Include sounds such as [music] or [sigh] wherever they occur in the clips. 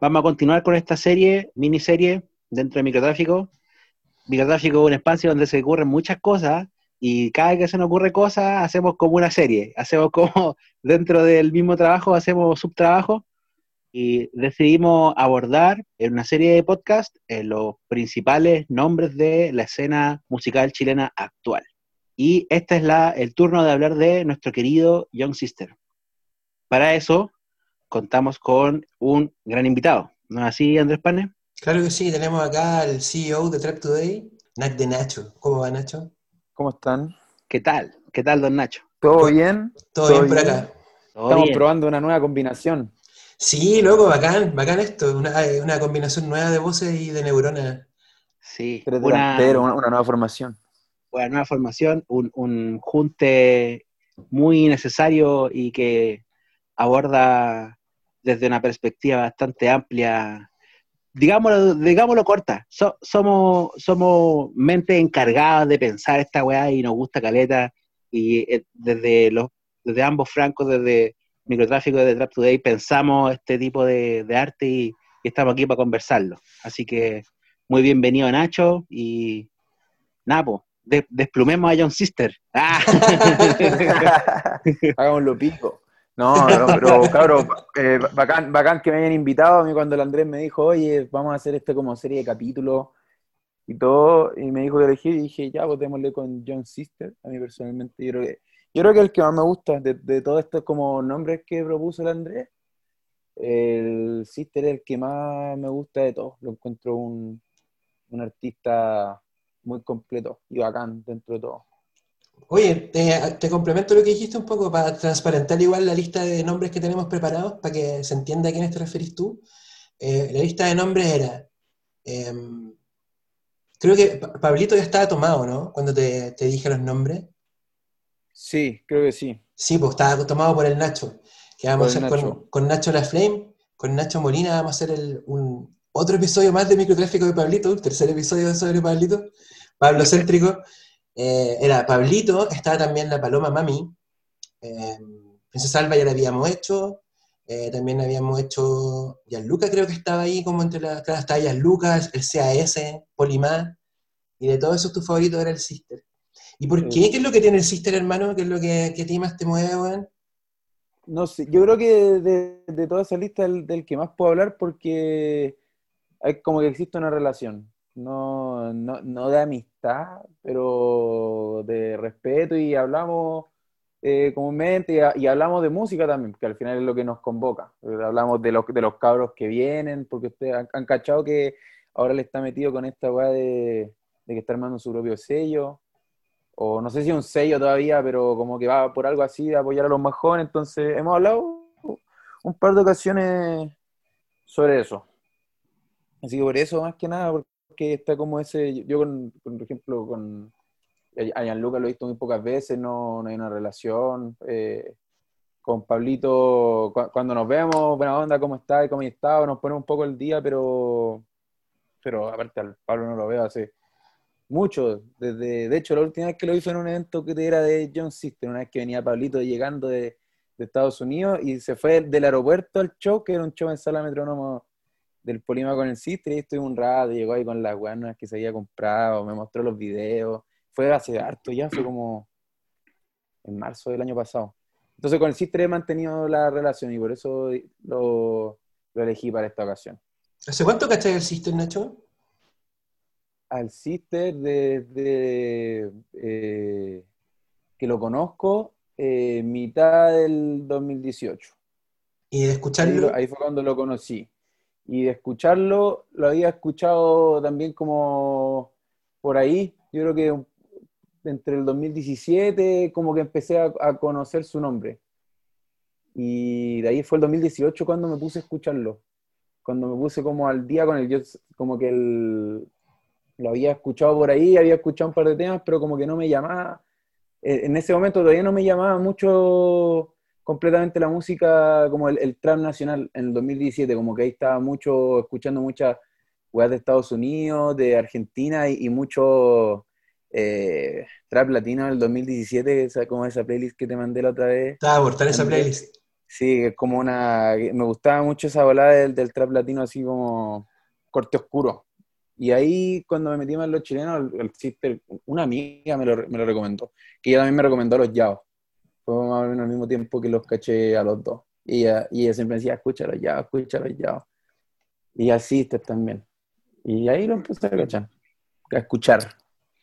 vamos a continuar con esta serie, miniserie, dentro de microtráfico. Microtráfico es un espacio donde se ocurren muchas cosas y cada vez que se nos ocurre cosas, hacemos como una serie, hacemos [laughs] como dentro del mismo trabajo, hacemos subtrabajo y decidimos abordar en una serie de podcasts eh, los principales nombres de la escena musical chilena actual. Y este es la, el turno de hablar de nuestro querido Young Sister. Para eso contamos con un gran invitado. ¿No es así, Andrés Pane? Claro que sí, tenemos acá al CEO de Trap Today, Nac de Nacho. ¿Cómo va, Nacho? ¿Cómo están? ¿Qué tal? ¿Qué tal, don Nacho? ¿Todo bien? Todo, bien por acá. Estamos probando una nueva combinación. Sí, loco, bacán, bacán esto. Una, eh, una combinación nueva de voces y de neuronas. Sí, una, una, nueva formación. Una nueva formación, un, un junte muy necesario y que aborda desde una perspectiva bastante amplia digámoslo, digámoslo corta, somos, somos mentes encargadas de pensar esta weá y nos gusta caleta y eh, desde los desde ambos francos, desde microtráfico y desde Trap Today, pensamos este tipo de, arte y, estamos aquí para conversarlo. Así que muy bienvenido Nacho y Napo, desplumemos a John Sister. ¡Ah! [laughs] [laughs] Hagámoslo pico. No, no, pero cabrón, eh, bacán, bacán que me hayan invitado. A mí cuando el Andrés me dijo, oye, vamos a hacer esto como serie de capítulos y todo, y me dijo que elegí, y dije, ya, votémosle con John Sister. A mí personalmente, yo creo que, yo creo que el que más me gusta de, de todos estos como nombres que propuso el Andrés, el Sister es el que más me gusta de todos. Lo encuentro un, un artista muy completo y bacán dentro de todo. Oye, te, complemento lo que dijiste un poco para transparentar igual la lista de nombres que tenemos preparados para que se entienda a quiénes te referís tú. Eh, la lista de nombres era. Em, creo que Pablito ya estaba tomado, ¿no? Cuando te, dije los nombres. Sí, creo que sí. Sí, pues estaba tomado por el Nacho. Que vamos a hacer Con, Nacho La Flame, con Nacho Molina, vamos a hacer un, otro episodio más de microtráfico de Pablito, el tercer episodio sobre Pablito, Pablo [laughs] Céntrico. Eh, era Pablito, estaba también la Paloma Mami, eh, Princesa Alba ya la habíamos hecho, eh, también habíamos hecho Gianluca, creo que estaba ahí como entre las, claro, estaba Gianluca, el CAS, Polimá, y de todos esos tu favorito era el Sister. ¿Y por qué? ¿Qué es lo que tiene el Sister, hermano? ¿Qué es lo que, que más te mueve, weón? No sé, yo creo que de, de toda esa lista del, del, que más puedo hablar porque hay como que existe una relación no, no, no de amistad, pero de respeto y hablamos eh, comúnmente y, hablamos de música también, que al final es lo que nos convoca. Eh, hablamos de los, de los cabros que vienen, porque ustedes han, cachado que ahora le está metido con esta weá de, que está armando su propio sello, o no sé si un sello todavía, pero como que va por algo así de apoyar a los más. Entonces, hemos hablado un par de ocasiones sobre eso. Así que por eso, más que nada, que está como ese, yo con, por ejemplo, con a Gianluca lo he visto muy pocas veces, no, hay una relación. Eh, con Pablito, cuando nos vemos, buena onda, ¿cómo está? ¿Cómo estado? Nos ponemos un poco el día, pero, pero aparte al Pablo no lo veo hace mucho. Desde, de hecho, la última vez que lo fue en un evento que era de John Sister, una vez que venía Pablito llegando de, de Estados Unidos y se fue del aeropuerto al show, que era un show en sala metrónomo del Polima con el Sistri, estuve un rato, llegó ahí con las guanas que se había comprado, me mostró los videos, fue hace harto ya, fue como en marzo del año pasado. Entonces con el Sistri he mantenido la relación y por eso lo, elegí para esta ocasión. ¿Hace cuánto cachai el Sister, Nacho? Al Sister desde eh, que lo conozco, eh, mitad del 2018. ¿Y de escucharlo? ahí fue cuando lo conocí y de escucharlo, lo había escuchado también como por ahí, yo creo que entre el 2017 como que empecé a, conocer su nombre. Y de ahí fue el 2018 cuando me puse a escucharlo, cuando me puse como al día con el, yo como que el, lo había escuchado por ahí, había escuchado un par de temas, pero como que no me llamaba, eh, en ese momento todavía no me llamaba mucho completamente la música como el, trap nacional en el 2017, como que ahí estaba mucho, escuchando muchas weas de Estados Unidos, de Argentina y, mucho eh, trap latino en el 2017, esa, como esa playlist que te mandé la otra vez. Estaba a esa playlist. Sí, es como una... Me gustaba mucho esa volada del, del trap latino así como corte oscuro. Y ahí, cuando me metí más en los chilenos, el, sister, una amiga me lo, me lo, recomendó, que ella también me recomendó los Yao. Fue más o menos al mismo tiempo que los caché a los dos. Y ella, y ella siempre decía, Yao, escucha los Yao. Y al sister también. Y ahí lo empecé a cachar, a escuchar.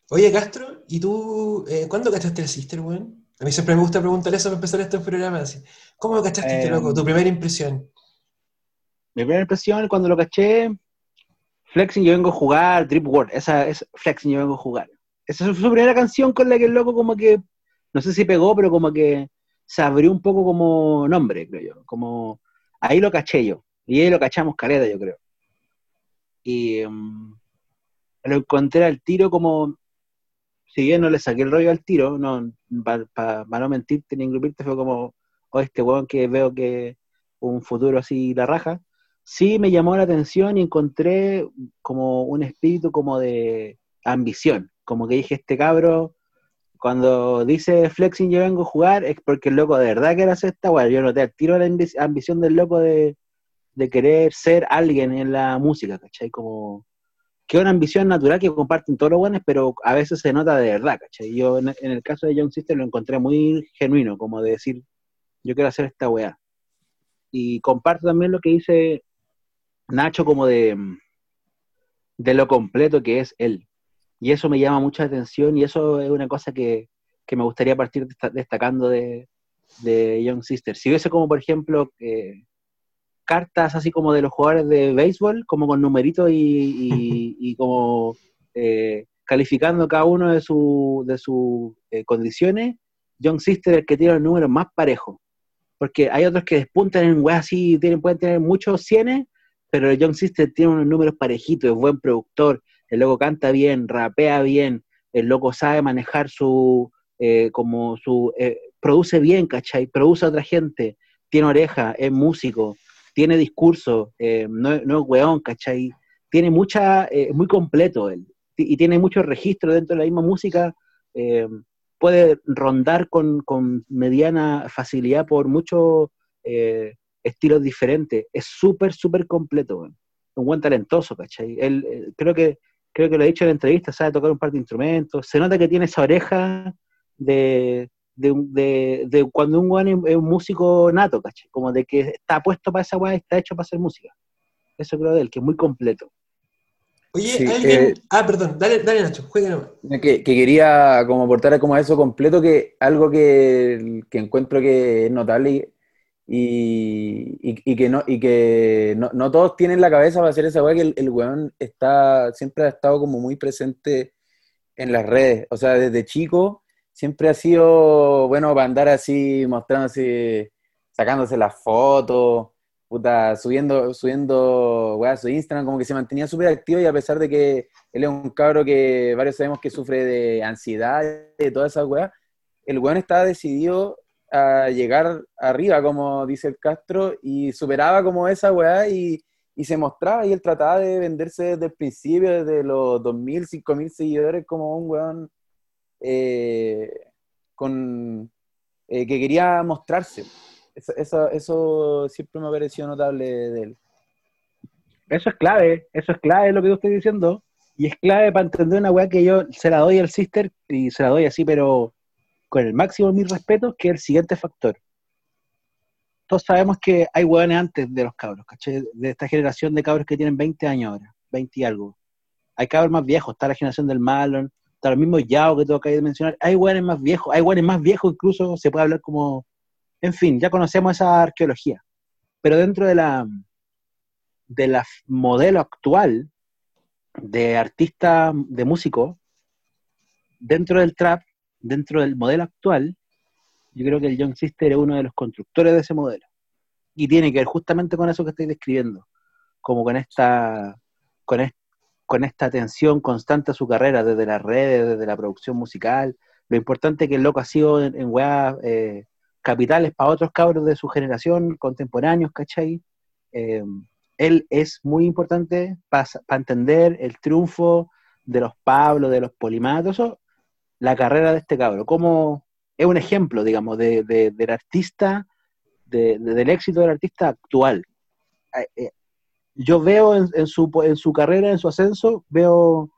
Oye, Castro, ¿y tú eh, cuándo cachaste el sister, weón? A mí siempre me gusta preguntar eso para empezar este programa. Así. ¿Cómo lo cachaste, este loco? Tu primera impresión. Mi primera impresión, cuando lo caché, Flexing yo vengo a jugar, Drip World, esa es Flexing yo vengo a jugar. Esa es su primera canción con la que el loco como que, no sé si pegó, pero como que se abrió un poco como nombre, creo yo. Como, ahí lo caché yo. Y ahí lo cachamos caleta, yo creo. Y um, lo encontré al tiro como, si bien no le saqué el rollo al tiro, no, para no mentirte ni engrupirte, fue como, oh, este weón que veo que un futuro así la raja sí me llamó la atención y encontré como un espíritu como de ambición, como que dije, este cabro, cuando dice flexing yo vengo a jugar, es porque el loco de verdad quiere hacer esta bueno, yo noté al tiro la ambición del loco de, querer ser alguien en la música, ¿cachai? Como que es una ambición natural que comparten todos los buenos, pero a veces se nota de verdad, ¿cachai? Yo en, el caso de Young Sister lo encontré muy genuino, como de decir, yo quiero hacer esta weá. Y comparto también lo que dice Nacho como de, de lo completo que es él. Y eso me llama mucha atención y eso es una cosa que, me gustaría partir destacando de, de, Young Sister. Si hubiese como, por ejemplo, eh, cartas así como de los jugadores de béisbol, como con numeritos y, como eh, calificando cada uno de sus de eh, condiciones, Young Sister es el que tiene los números más parejos. Porque hay otros que despuntan en weas así, tienen, pueden tener muchos cienes, pero Young Sister tiene unos números parejitos, es buen productor, el loco canta bien, rapea bien, el loco sabe manejar su, eh, como su, eh, produce bien, ¿cachai? Produce a otra gente, tiene oreja, es músico, tiene discurso, eh, no, es weón, ¿cachai? Tiene mucha, es muy completo él, y tiene mucho registro dentro de la misma música, puede rondar con, con, mediana facilidad por mucho estilos diferentes. Es súper, súper completo, Un buen talentoso, ¿cachai? Él, creo que creo que lo he dicho en la entrevista, sabe tocar un par de instrumentos. Se nota que tiene esa oreja de, de, cuando un weón es, un músico nato, ¿cachai? Como de que está puesto para esa weá, está hecho para hacer música. Eso creo de él, que es muy completo. Oye, alguien. Eh, ah, perdón, dale, dale Nacho, juegue nomás. Que, quería como aportar como a eso completo, que algo que, que encuentro que es notable y, que, no, y que no, todos tienen la cabeza para hacer esa weá, que el, el weón está, siempre ha estado como muy presente en las redes. O sea, desde chico siempre ha sido bueno para andar así, mostrándose, sacándose las fotos, puta, subiendo, subiendo su Instagram, como que se mantenía súper activo y a pesar de que él es un cabro que varios sabemos que sufre de ansiedad y de todas esas el weón está decidido a llegar arriba, como dice el Castro, y superaba como esa weá y, se mostraba y él trataba de venderse desde el principio, desde los 2.000, 5.000 seguidores, como un weón eh, con, eh, que quería mostrarse. Eso, eso, siempre me ha parecido notable de él. Eso es clave, eso es clave lo que yo estoy diciendo. Y es clave para entender una weá que yo se la doy al sister y se la doy así, pero con el máximo de mis respetos, que es el siguiente factor. Todos sabemos que hay hueones antes de los cabros, ¿caché? De esta generación de cabros que tienen 20 años ahora, 20 y algo. Hay cabros más viejos, está la generación del Malon, está los mismos Yao que tengo que mencionar. Hay hueones más viejos, hay hueones más viejos incluso, se puede hablar como... En fin, ya conocemos esa arqueología. Pero dentro de la, de la modelo actual de artista, de músico, dentro del trap dentro del modelo actual, yo creo que el Young Sister es uno de los constructores de ese modelo. Y tiene que ver justamente con eso que estoy describiendo, como con esta, con, con esta atención constante a su carrera, desde las redes, desde la producción musical. Lo importante que el loco ha sido en, en eh, capitales para otros cabros de su generación, contemporáneos, ¿cachai? Eh, él es muy importante para entender el triunfo de los Pablo, de los Polimatos, la carrera de este cabro, como es un ejemplo, digamos, de, del artista del éxito del artista actual. Eh, eh, yo veo en, su, en su carrera, en su ascenso, veo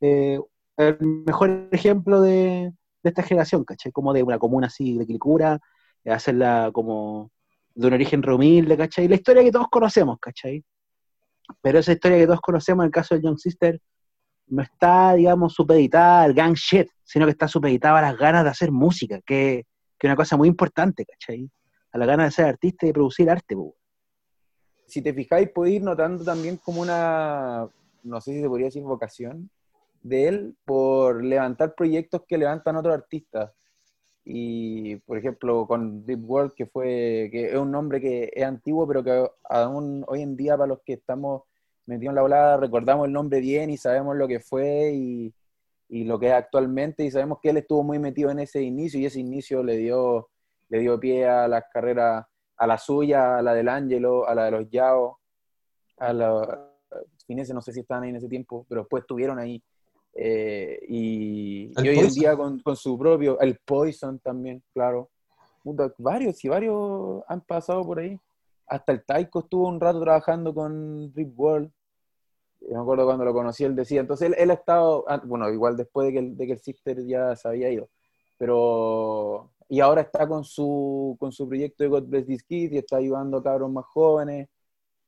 eh, el mejor ejemplo de, esta generación, ¿cachai? Como de una comuna así de Quilicura, hacerla como de un origen humilde, ¿cachai? La historia que todos conocemos, ¿cachai? Pero esa historia que todos conocemos, en el caso de Young Sister, no está, digamos, supeditada al gang shit, sino que está supeditada a las ganas de hacer música, que, es una cosa muy importante, ¿cachai? A las ganas de ser artista y de producir arte, Si te fijáis, podéis ir notando también como una, no sé si se podría decir vocación, de él por levantar proyectos que levantan otros artistas. Y, por ejemplo, con Deep World, que fue, que es un nombre que es antiguo, pero que aún hoy en día para los que estamos metidos en la volada recordamos el nombre bien y sabemos lo que fue y, y, lo que es actualmente y sabemos que él estuvo muy metido en ese inicio y ese inicio le dio, le dio pie a las carreras, a la suya, a la del Ángelo, a la de los Yao, a la Finese, no sé si estaban ahí en ese tiempo, pero después estuvieron ahí. Eh, y, hoy en día con, con, su propio, el Poison también, claro. Varios y varios han pasado por ahí. Hasta el Taiko estuvo un rato trabajando con Rip World. me acuerdo cuando lo conocí, él decía. Entonces él, él ha estado, ah, bueno, igual después de que, el, de que el Sister ya se había ido. Pero, y ahora está con su, con su proyecto de God Bless This Kid y está ayudando a cabros más jóvenes.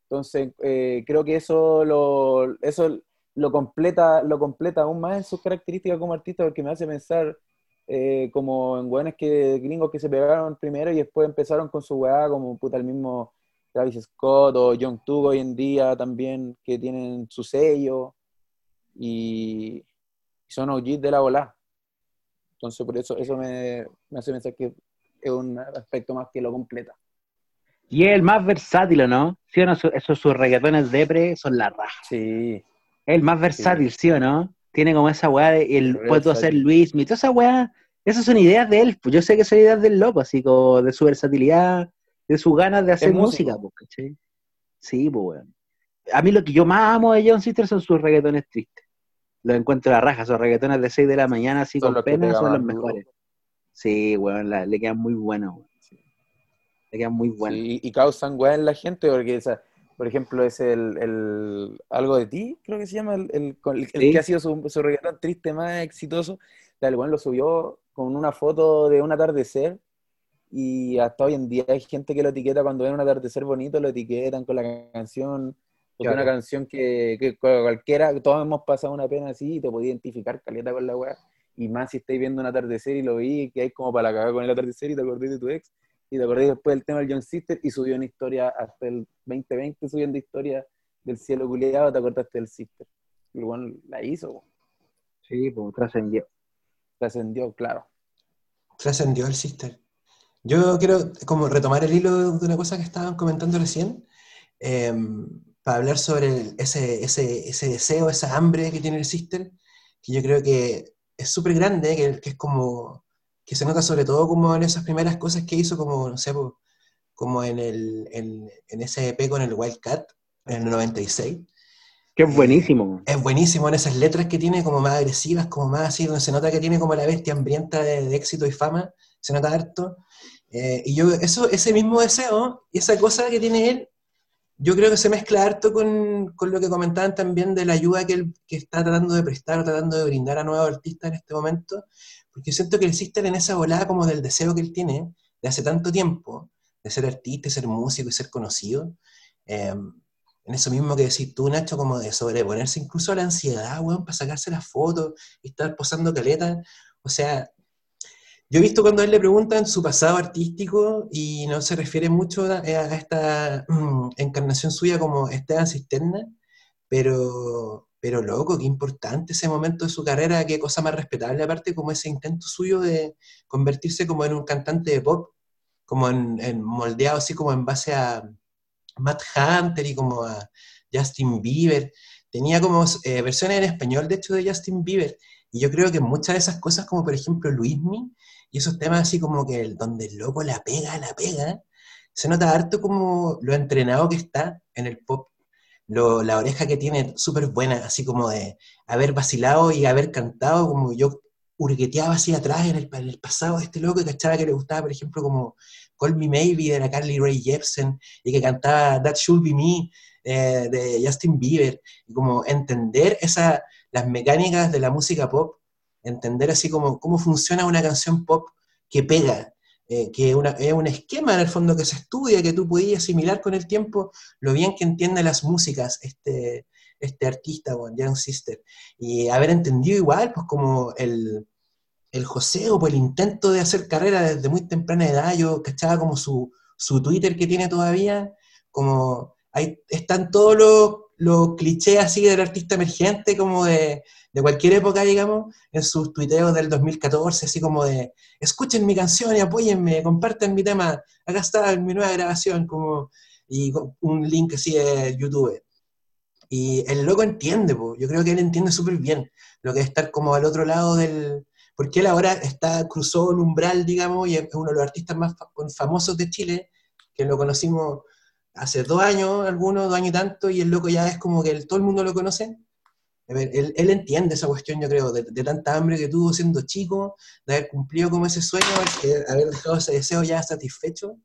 Entonces, eh, creo que eso lo, eso lo completa, lo completa aún más en sus características como artista porque me hace pensar eh, como en weones que gringos que se pegaron primero y después empezaron con su weá, como puta el mismo Travis Scott o John Tug hoy en día también, que tienen su sello y son OGs de la ola. Entonces por eso eso me, me hace pensar que es un aspecto más que lo completa. Y es el más versátil, ¿no? Sí o no, esos sus reggaetones depre son la raja. Sí, el más versátil, ¿sí, o no? Tiene como esa weá de, el, puedo hacer Luis, mi toda esa weá, esas son ideas de él, pues yo sé que son ideas del loco, así como de su versatilidad, de sus ganas de hacer música, pues, ¿cachai? Sí, pues weón. A mí lo que yo más amo de John Sister son sus reggaetones tristes. Los encuentro a la raja, esos reggaetones de 6 de la mañana así con pena son los mejores. Sí, weón, le quedan muy buenos, weón. Le quedan muy buenos. y, causan weá en la gente porque por ejemplo, es el, el, Algo de ti, creo que se llama, el, el, que ha sido su, su reggaetón triste más exitoso. El bueno lo subió con una foto de un atardecer y hasta hoy en día hay gente que lo etiqueta cuando ven un atardecer bonito, lo etiquetan con la canción, porque una canción que, que, cualquiera, todos hemos pasado una pena así y te podía identificar caleta con la weá. Y más si estáis viendo un atardecer y lo vi, que hay como para la cagar con el atardecer y te acordé de tu ex y te acordé después del tema del John Sister y subió una historia hasta el 2020 subiendo historia del cielo culiado, te acordaste del Sister. Igual la hizo. Sí, pues trascendió. Trascendió, claro. Trascendió el Sister. Yo quiero como retomar el hilo de una cosa que estaban comentando recién, em, para hablar sobre ese, ese, ese, deseo, esa hambre que tiene el Sister, que yo creo que es súper grande, que, que, es como que se nota sobre todo como en esas primeras cosas que hizo, como, no sé, como en, el, en, ese EP con el Wildcat, en el 96. Que es buenísimo. es buenísimo en esas letras que tiene, como más agresivas, como más así, donde se nota que tiene como la bestia hambrienta de, éxito y fama, se nota harto. Eh, y yo, eso, ese mismo deseo, y esa cosa que tiene él, yo creo que se mezcla harto con, con, lo que comentaban también de la ayuda que él que está tratando de prestar o tratando de brindar a nuevos artistas en este momento, porque siento que el en esa volada como del deseo que él tiene de hace tanto tiempo, de ser artista, ser músico y ser conocido, em, en eso mismo que decís tú, Nacho, como de sobreponerse incluso a la ansiedad, weón, para sacarse las fotos y estar posando caleta. O sea, yo he visto cuando a él le preguntan su pasado artístico y no se refiere mucho a, esta mm, encarnación suya como Esteban Cisterna, pero pero loco, qué importante ese momento de su carrera, qué cosa más respetable aparte como ese intento suyo de convertirse como en un cantante de pop, como en, moldeado así como en base a Matt Hunter y como a Justin Bieber. Tenía como eh, versiones en español, de hecho, de Justin Bieber. Y yo creo que muchas de esas cosas, como por ejemplo Luismi, y esos temas así como que donde el loco la pega, la pega, se nota harto como lo entrenado que está en el pop la oreja que tiene súper buena, así como de haber vacilado y haber cantado, como yo hurgueteaba así atrás en el, pasado de este loco y cachaba que le gustaba, por ejemplo, como Call Me Maybe de la Carly Rae Jepsen y que cantaba That Should Be Me eh, de Justin Bieber, y como entender esa, las mecánicas de la música pop, entender así cómo funciona una canción pop que pega, eh, que es un esquema en el fondo que se estudia, que tú podías asimilar con el tiempo lo bien que entiende las músicas este, este artista, bueno, Young Sister, y haber entendido igual, pues como el, el joseo, pues el intento de hacer carrera desde muy temprana edad, yo cachaba como su, su Twitter que tiene todavía, como ahí están todos los, los clichés así del artista emergente, como de, de cualquier época, digamos, en sus tuiteos del 2014, así como de, escuchen mi canción y apóyenme, compartan mi tema, acá está mi nueva grabación, como, y un link así de YouTube. Y el loco entiende, yo creo que él entiende súper bien lo que es estar como al otro lado del... Porque él ahora está, cruzó el umbral, digamos, y es uno de los artistas más famosos de Chile, que lo conocimos hace dos años, algunos, dos años y tanto, y el loco ya es como que todo el mundo lo conoce, él, él, entiende esa cuestión, yo creo, de, tanta hambre que tuvo siendo chico, de haber cumplido como ese sueño, de haber dejado ese deseo ya satisfecho.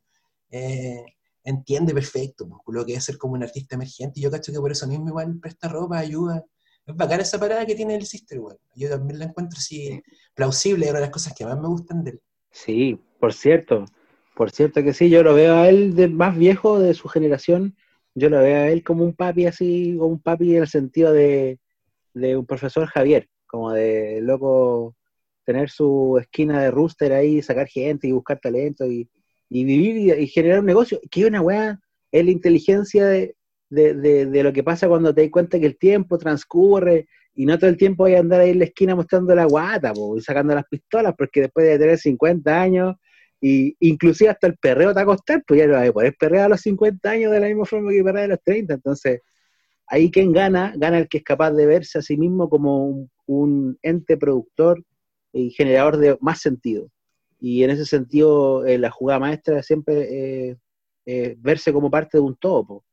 Eh, entiende perfecto pues, lo que es ser como un artista emergente. Y yo cacho que por eso mismo igual presta ropa, ayuda. Es bacana esa parada que tiene el Sister, igual. Yo también la encuentro así plausible, es una de las cosas que más me gustan de él. Sí, por cierto, por cierto que sí, yo lo veo a él de más viejo de su generación, yo lo veo a él como un papi así, como un papi en el sentido de, de un profesor Javier, como de loco tener su esquina de rooster ahí, sacar gente y buscar talento y, vivir y, generar un negocio, que una weá, es la inteligencia de, lo que pasa cuando te das cuenta que el tiempo transcurre y no todo el tiempo hay a andar ahí en la esquina mostrando la guata y sacando las pistolas, porque después de tener 50 años, y inclusive hasta el perreo te va a pues ya no vas a poder perrear a los 50 años de la misma forma que perrear a los 30, entonces ahí quien gana, gana el que es capaz de verse a sí mismo como un, ente productor y generador de más sentido. Y en ese sentido, eh, la jugada maestra siempre eh, verse como parte de un todo,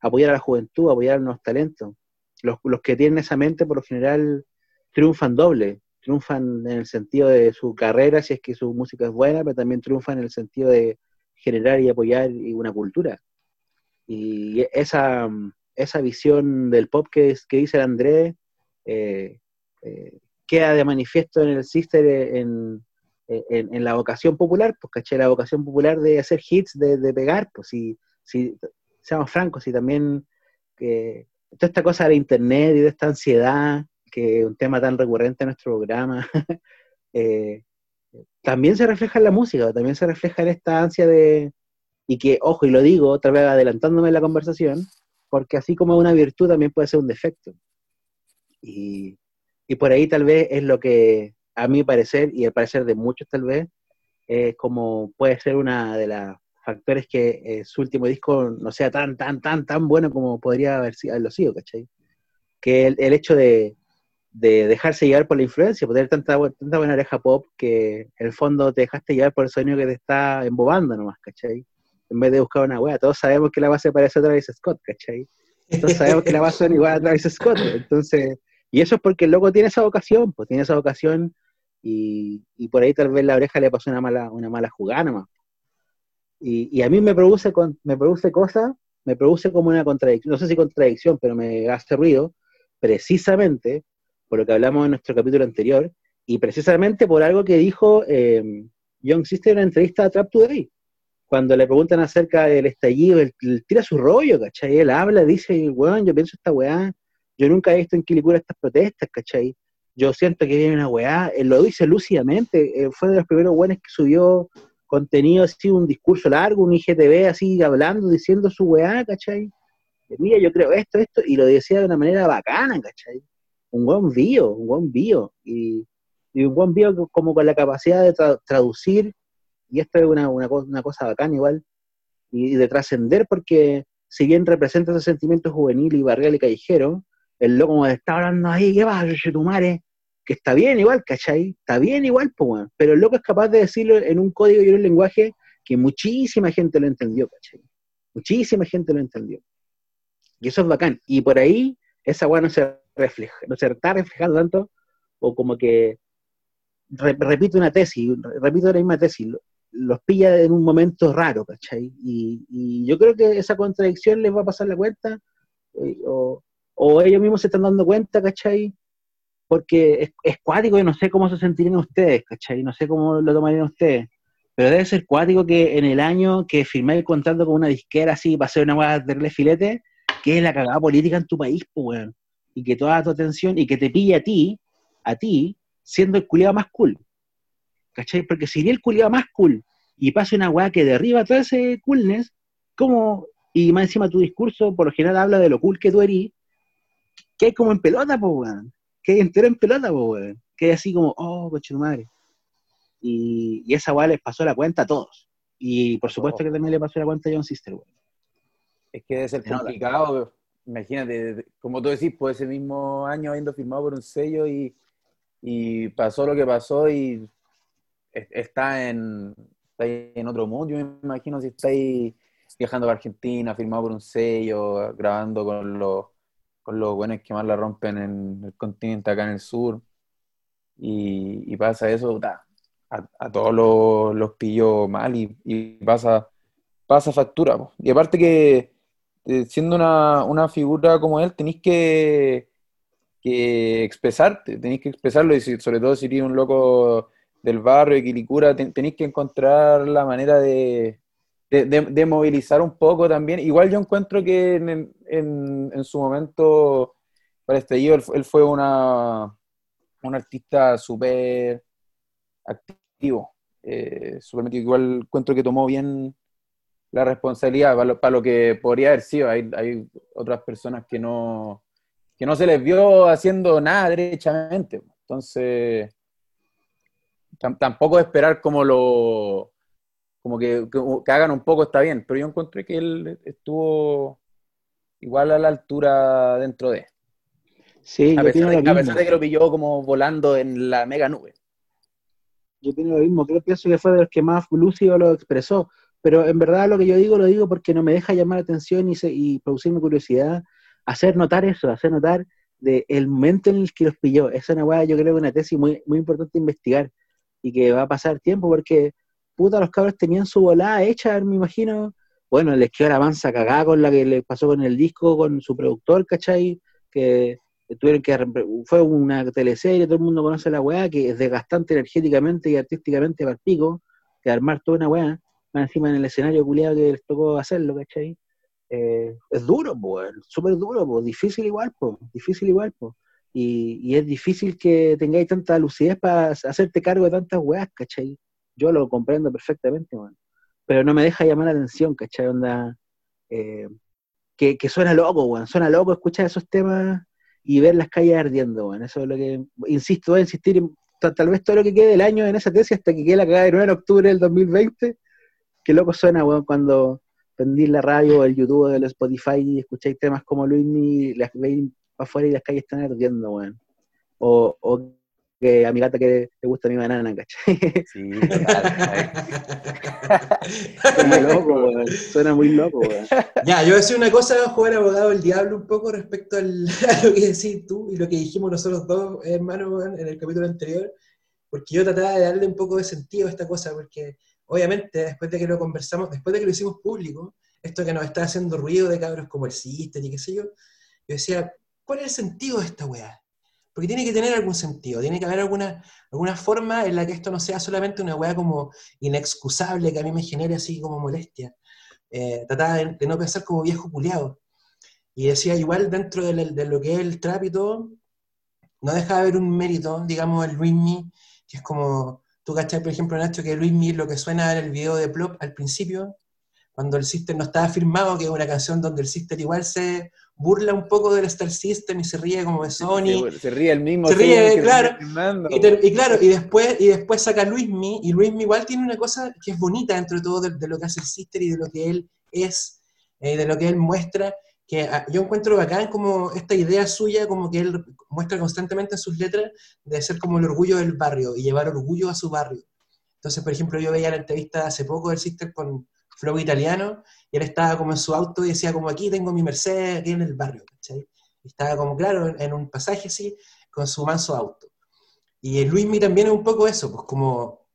apoyar a la juventud, apoyar a los talentos. Los, los, que tienen esa mente, por lo general, triunfan doble. Triunfan en el sentido de su carrera, si es que su música es buena, pero también triunfan en el sentido de generar y apoyar una cultura. Y esa, esa visión del pop que, dice el Andrés eh, eh, queda de manifiesto en el Sister en, la vocación popular, pues caché la vocación popular de hacer hits, de, pegar, pues si, si seamos francos, y también toda esta cosa de internet y de esta ansiedad, que es un tema tan recurrente en nuestro programa, [laughs] eh, también se refleja en la música, también se refleja en esta ansia de, y que, ojo, y lo digo otra vez adelantándome en la conversación, porque así como una virtud también puede ser un defecto. Y, por ahí tal vez es lo que, a mi parecer, y al parecer de muchos tal vez, es como puede ser una de las factores que eh, su último disco no sea tan, tan, tan, tan bueno como podría haber haberlo sido, ¿cachai? Que el, hecho de, dejarse llevar por la influencia, poder tanta, tanta buena oreja pop que en el fondo te dejaste llevar por el sueño que te está embobando nomás, ¿cachai? En vez de buscar una wea. Todos sabemos que la base parece a Travis Scott, ¿cachai? Todos sabemos que la base es igual a Travis Scott. Entonces, y eso es porque el loco tiene esa vocación, pues tiene esa vocación y, por ahí tal vez la oreja le pasó una mala, una mala jugada nomás. Y, a mí me produce, me produce cosas, me produce como una contradicción, no sé si contradicción, pero me hace ruido, precisamente por lo que hablamos en nuestro capítulo anterior, y precisamente por algo que dijo eh, John Sister en una entrevista a Trap Today cuando le preguntan acerca del estallido, él, tira su rollo, ¿cachai? Él habla, dice, weón, yo pienso esta weá, yo nunca he visto en Quilicura estas protestas, ¿cachai? Yo siento que viene una weá, él lo dice lúcidamente, eh, fue de los primeros weones que subió contenido así, un discurso largo, un IGTV así, hablando, diciendo su weá, ¿cachai? Mira, yo creo esto, esto, y lo decía de una manera bacana, ¿cachai? Un buen bio, un buen bio, y, un buen bio como con la capacidad de traducir y esto es una, una, cosa bacana igual, y, de trascender porque si bien representa ese sentimiento juvenil y barrial y callejero, el loco está hablando ahí, ¿qué va, madre Que está bien igual, ¿cachai? Está bien igual, pues, pero el loco es capaz de decirlo en un código y en un lenguaje que muchísima gente lo entendió, ¿cachai? Muchísima gente lo entendió. Y eso es bacán. Y por ahí, esa weá no se refleja, no se está reflejando tanto, o como que repito una tesis, repito la misma tesis, los pilla en un momento raro, ¿cachai? Y, yo creo que esa contradicción les va a pasar la cuenta, eh, o, ellos mismos se están dando cuenta, ¿cachai? Porque es, cuático y no sé cómo se sentirían ustedes, ¿cachai? No sé cómo lo tomarían ustedes. Pero debe ser cuático que en el año que firmáis el contrato con una disquera así para hacer una hueá de filete, que es la cagada política en tu país, pues, weón. Y que toda tu atención, y que te pille a ti, a ti, siendo el culiado más cool. ¿Cachai? Porque si el culiado más cool y pasa una weá que derriba todo ese coolness, como, y más encima tu discurso por lo general habla de lo cool que tú eres, que hay como en pelota, pues, weón. Que hay entero en pelota, pues, weón. Que hay así como, oh, coche tu madre. Y, esa weá les pasó la cuenta a todos. Y por supuesto oh. que también le pasó la cuenta a John Sister, weón. Es que debe ser complicado, imagínate, como tú decís, pues ese mismo año habiendo firmado por un sello y y pasó lo que pasó y está en, en otro mundo. Yo me imagino si estáis viajando a Argentina, firmado por un sello, grabando con los, con los buenos que más la rompen en el continente acá en el sur. Y, pasa eso, a, todos los, los pillo mal y, pasa, pasa factura. Y aparte que eh, siendo una, una figura como él, tenéis que que expresarte, tenéis que expresarlo y sobre todo si eres un loco del barrio de Quilicura, tenéis que encontrar la manera de, de, movilizar un poco también. Igual yo encuentro que en, en, su momento para este él, él fue una, un artista súper activo, eh, igual encuentro que tomó bien la responsabilidad para lo, para lo que podría haber sido. Hay, hay otras personas que no que no se les vio haciendo nada derechamente. Entonces, tampoco esperar como lo como que, hagan un poco está bien, pero yo encontré que él estuvo igual a la altura dentro de. Sí, a, pesar de, que lo pilló como volando en la mega nube. Yo pienso lo mismo, creo pienso que fue de los que más lúcido lo expresó, pero en verdad lo que yo digo lo digo porque no me deja llamar la atención y, se, y producirme curiosidad hacer notar eso, hacer notar de el momento en el que los pilló. Esa es una weá, yo creo que una tesis muy, muy importante investigar y que va a pasar tiempo porque, puta, los cabros tenían su volada hecha, me imagino. Bueno, les quedó la cagada con la que le pasó con el disco, con su productor, ¿cachai? Que tuvieron que. Fue una teleserie, todo el mundo conoce la weá, que es desgastante energéticamente y artísticamente para el pico, que armar toda una weá, más encima en el escenario culiado que les tocó hacerlo, ¿cachai? Eh, es duro, pues, súper duro, pues, difícil igual, pues, difícil igual, pues. Y, es difícil que tengáis tanta lucidez para hacerte cargo de tantas weas, ¿cachai? Yo lo comprendo perfectamente, bueno. pero no me deja llamar la atención, ¿cachai? Onda, eh, que, suena loco, weón, suena loco escuchar esos temas y ver las calles ardiendo, bueno. Eso es lo que, insisto, voy a insistir, tal, vez todo lo que quede del año en esa tesis hasta que quede la cagada de 9 de octubre del 2020, que loco suena, weón, cuando prendís la radio, el YouTube, el Spotify y escucháis temas como Luis las veis afuera y las calles están ardiendo, weón. O, o que a mi gata que le gusta mi banana, ¿cachai? Sí, Suena muy loco, weón. Suena muy loco, weón. Ya, yo voy a decir una cosa, jugar abogado del diablo un poco respecto al, [laughs] a lo que decís tú y lo que dijimos nosotros dos, hermanos, en el capítulo anterior, porque yo trataba de darle un poco de sentido a esta cosa, porque obviamente, después de que lo conversamos, después de que lo hicimos público, esto que nos está haciendo ruido de cabros como el Sister y qué sé yo, yo decía, ¿cuál es el sentido de esta weá? Porque tiene que tener algún sentido, tiene que haber alguna, alguna forma en la que esto no sea solamente una weá como inexcusable que a mí me genere así como molestia. Eh, trataba de, no pensar como viejo culiado. Y decía, igual dentro de, lo que es el trap y todo, no deja de haber un mérito, digamos, el Luismi, que es como Tú cachai, por ejemplo, Nacho, que Luis Mir, lo que suena en el video de Plop al principio, cuando el System no estaba firmado, que es una canción donde el System igual se burla un poco del Star System y se ríe como de Sony. Se, ríe el mismo. Se ríe, claro. Y, claro, y después, y después saca Luismi, y Luismi igual tiene una cosa que es bonita dentro de todo de, lo que hace el System y de lo que él es, eh, de lo que él muestra, que ah, yo encuentro bacán como esta idea suya, como que él muestra constantemente en sus letras, de ser como el orgullo del barrio y llevar orgullo a su barrio. Entonces, por ejemplo, yo veía la entrevista hace poco del Sister con Flow Italiano, y él estaba como en su auto y decía como aquí tengo mi Mercedes, aquí en el barrio, ¿cachai? Y estaba como, claro, en, un pasaje así, con su manso auto. Y el Luismi también es un poco eso, pues como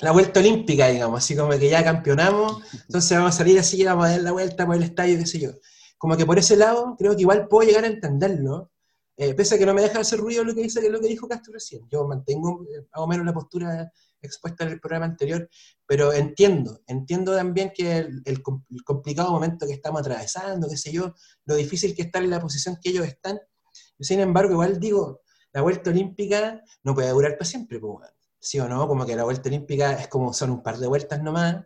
la vuelta olímpica, digamos, así como que ya campeonamos, entonces vamos a salir así, vamos a dar la vuelta por el estadio, qué sé yo. Como que por ese lado creo que igual puedo llegar a entenderlo, eh, pese a que no me deja hacer ruido lo que dice lo que dijo Castro recién. Yo mantengo eh, más menos la postura expuesta en el programa anterior, pero entiendo, entiendo también que el, complicado momento que estamos atravesando, qué sé yo, lo difícil que está en la posición que ellos están. Sin embargo, igual digo, la vuelta olímpica no puede durar para siempre, ¿sí o no? Como que la vuelta olímpica es como son un par de vueltas nomás,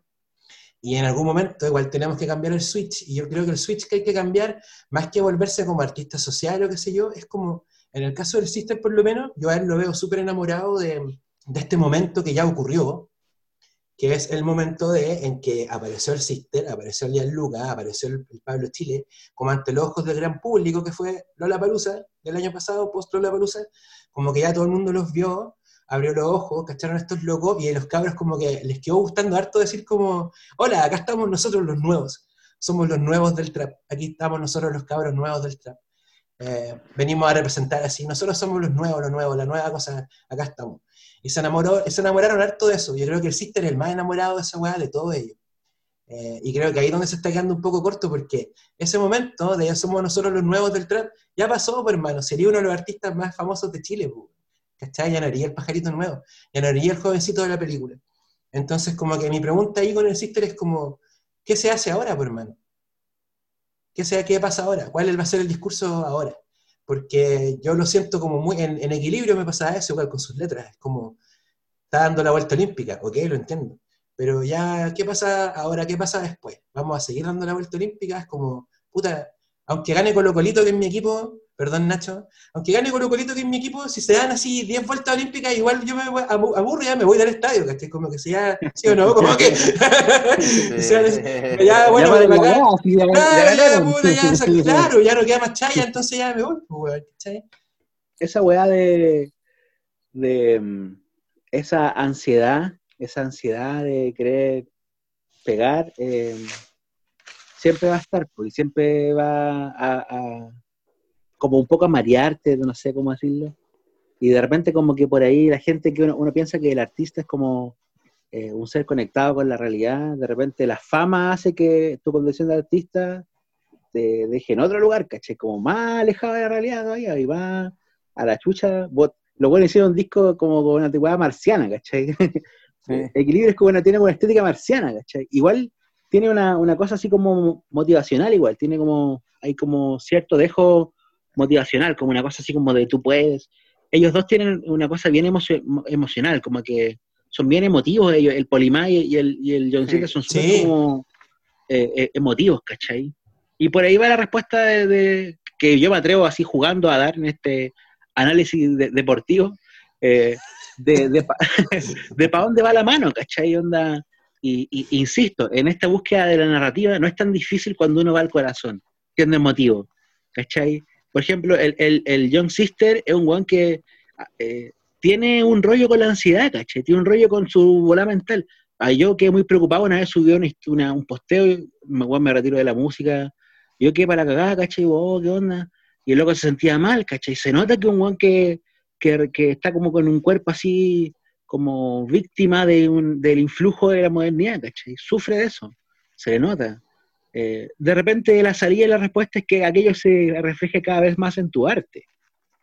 y en algún momento igual tenemos que cambiar el switch, y yo creo que el switch que hay que cambiar, más que volverse como artista social o qué sé yo, es como, en el caso del System por lo menos, yo a él lo veo súper enamorado de, de, este momento que ya ocurrió, que es el momento de, en que apareció el Sister, apareció el Gianluca, apareció el, Pablo Chile, como ante los ojos del gran público que fue Lola Palusa del año pasado, post Lola Palusa, como que ya todo el mundo los vio, abrió los ojos, cacharon a estos locos y los cabros como que les quedó gustando harto decir como, hola, acá estamos nosotros los nuevos, somos los nuevos del trap, aquí estamos nosotros los cabros nuevos del trap. Eh, venimos a representar así, nosotros somos los nuevos, los nuevos, la nueva cosa, acá estamos. Y se, enamoró, se enamoraron harto de eso, yo creo que el Sister es el más enamorado de esa weá de todo ello. Eh, y creo que ahí es donde se está quedando un poco corto, porque ese momento de ya somos nosotros los nuevos del trap, ya pasó, pues, hermano, sería uno de los artistas más famosos de Chile. Pues. ¿cachai? Ya el pajarito nuevo, ya no haría el jovencito de la película. Entonces, como que mi pregunta ahí con el Sister es como, ¿qué se hace ahora, por hermano? ¿Qué, sea, ¿Qué pasa ahora? ¿Cuál va a ser el discurso ahora? Porque yo lo siento como muy, en, equilibrio me pasa eso, con sus letras, es como, está dando la vuelta olímpica, ok, lo entiendo. Pero ya, ¿qué pasa ahora? ¿Qué pasa después? ¿Vamos a seguir dando la vuelta olímpica? Es como, puta, aunque gane Colo Colito, que es mi equipo, perdón Nacho, aunque gane Colo Colito, que es mi equipo, si se dan así 10 vueltas olímpicas, igual yo me aburro y ya me voy del estadio, ¿cachai? Como que si ya, sí o no, [laughs] como que. [laughs] ya, bueno, ya, acá. ya, claro, ya no queda más chaya, entonces ya me voy, pues, ¿cachai? Esa weá de. de. Mm, esa ansiedad, esa ansiedad de querer pegar. Eh, siempre va a estar, porque siempre va a, como un poco a marearte, no sé cómo decirlo. Y de repente como que por ahí la gente que uno, piensa que el artista es como eh, un ser conectado con la realidad, de repente la fama hace que tu condición de artista te deje en otro lugar, caché, como más alejado de la realidad todavía, y va a la chucha. Lo bueno hicieron un disco como con una antigüedad marciana, ¿cachai? [laughs] [laughs] Equilibrio es como tiene una estética marciana, ¿cachai? Igual tiene una, una, cosa así como motivacional igual, tiene como, hay como cierto dejo motivacional, como una cosa así como de tú puedes. Ellos dos tienen una cosa bien emocional, como que son bien emotivos ellos, el Polimá y el, y el John Cena son súper como eh, eh, emotivos, ¿cachai? Y por ahí va la respuesta de, que yo me atrevo así jugando a dar en este análisis deportivo, eh, de, de, [laughs] de para dónde va la mano, ¿cachai? Onda, y, insisto, en esta búsqueda de la narrativa no es tan difícil cuando uno va al corazón, tiene motivo. ¿Cachai? Por ejemplo, el, el, el Young Sister es un guan que eh, tiene un rollo con la ansiedad, ¿cachai? Tiene un rollo con su bola mental. Ah, yo quedé muy preocupado, una vez subió una, un posteo, me, me retiro de la música, yo quedé para cagar, ¿cachai? Oh, ¿qué onda? Y el loco se sentía mal, ¿cachai? Se nota que un guan que, que, que está como con un cuerpo así como víctima de un, del influjo de la modernidad, ¿cachai? Sufre de eso, se le nota. Eh, de repente la salida y la respuesta es que aquello se refleje cada vez más en tu arte.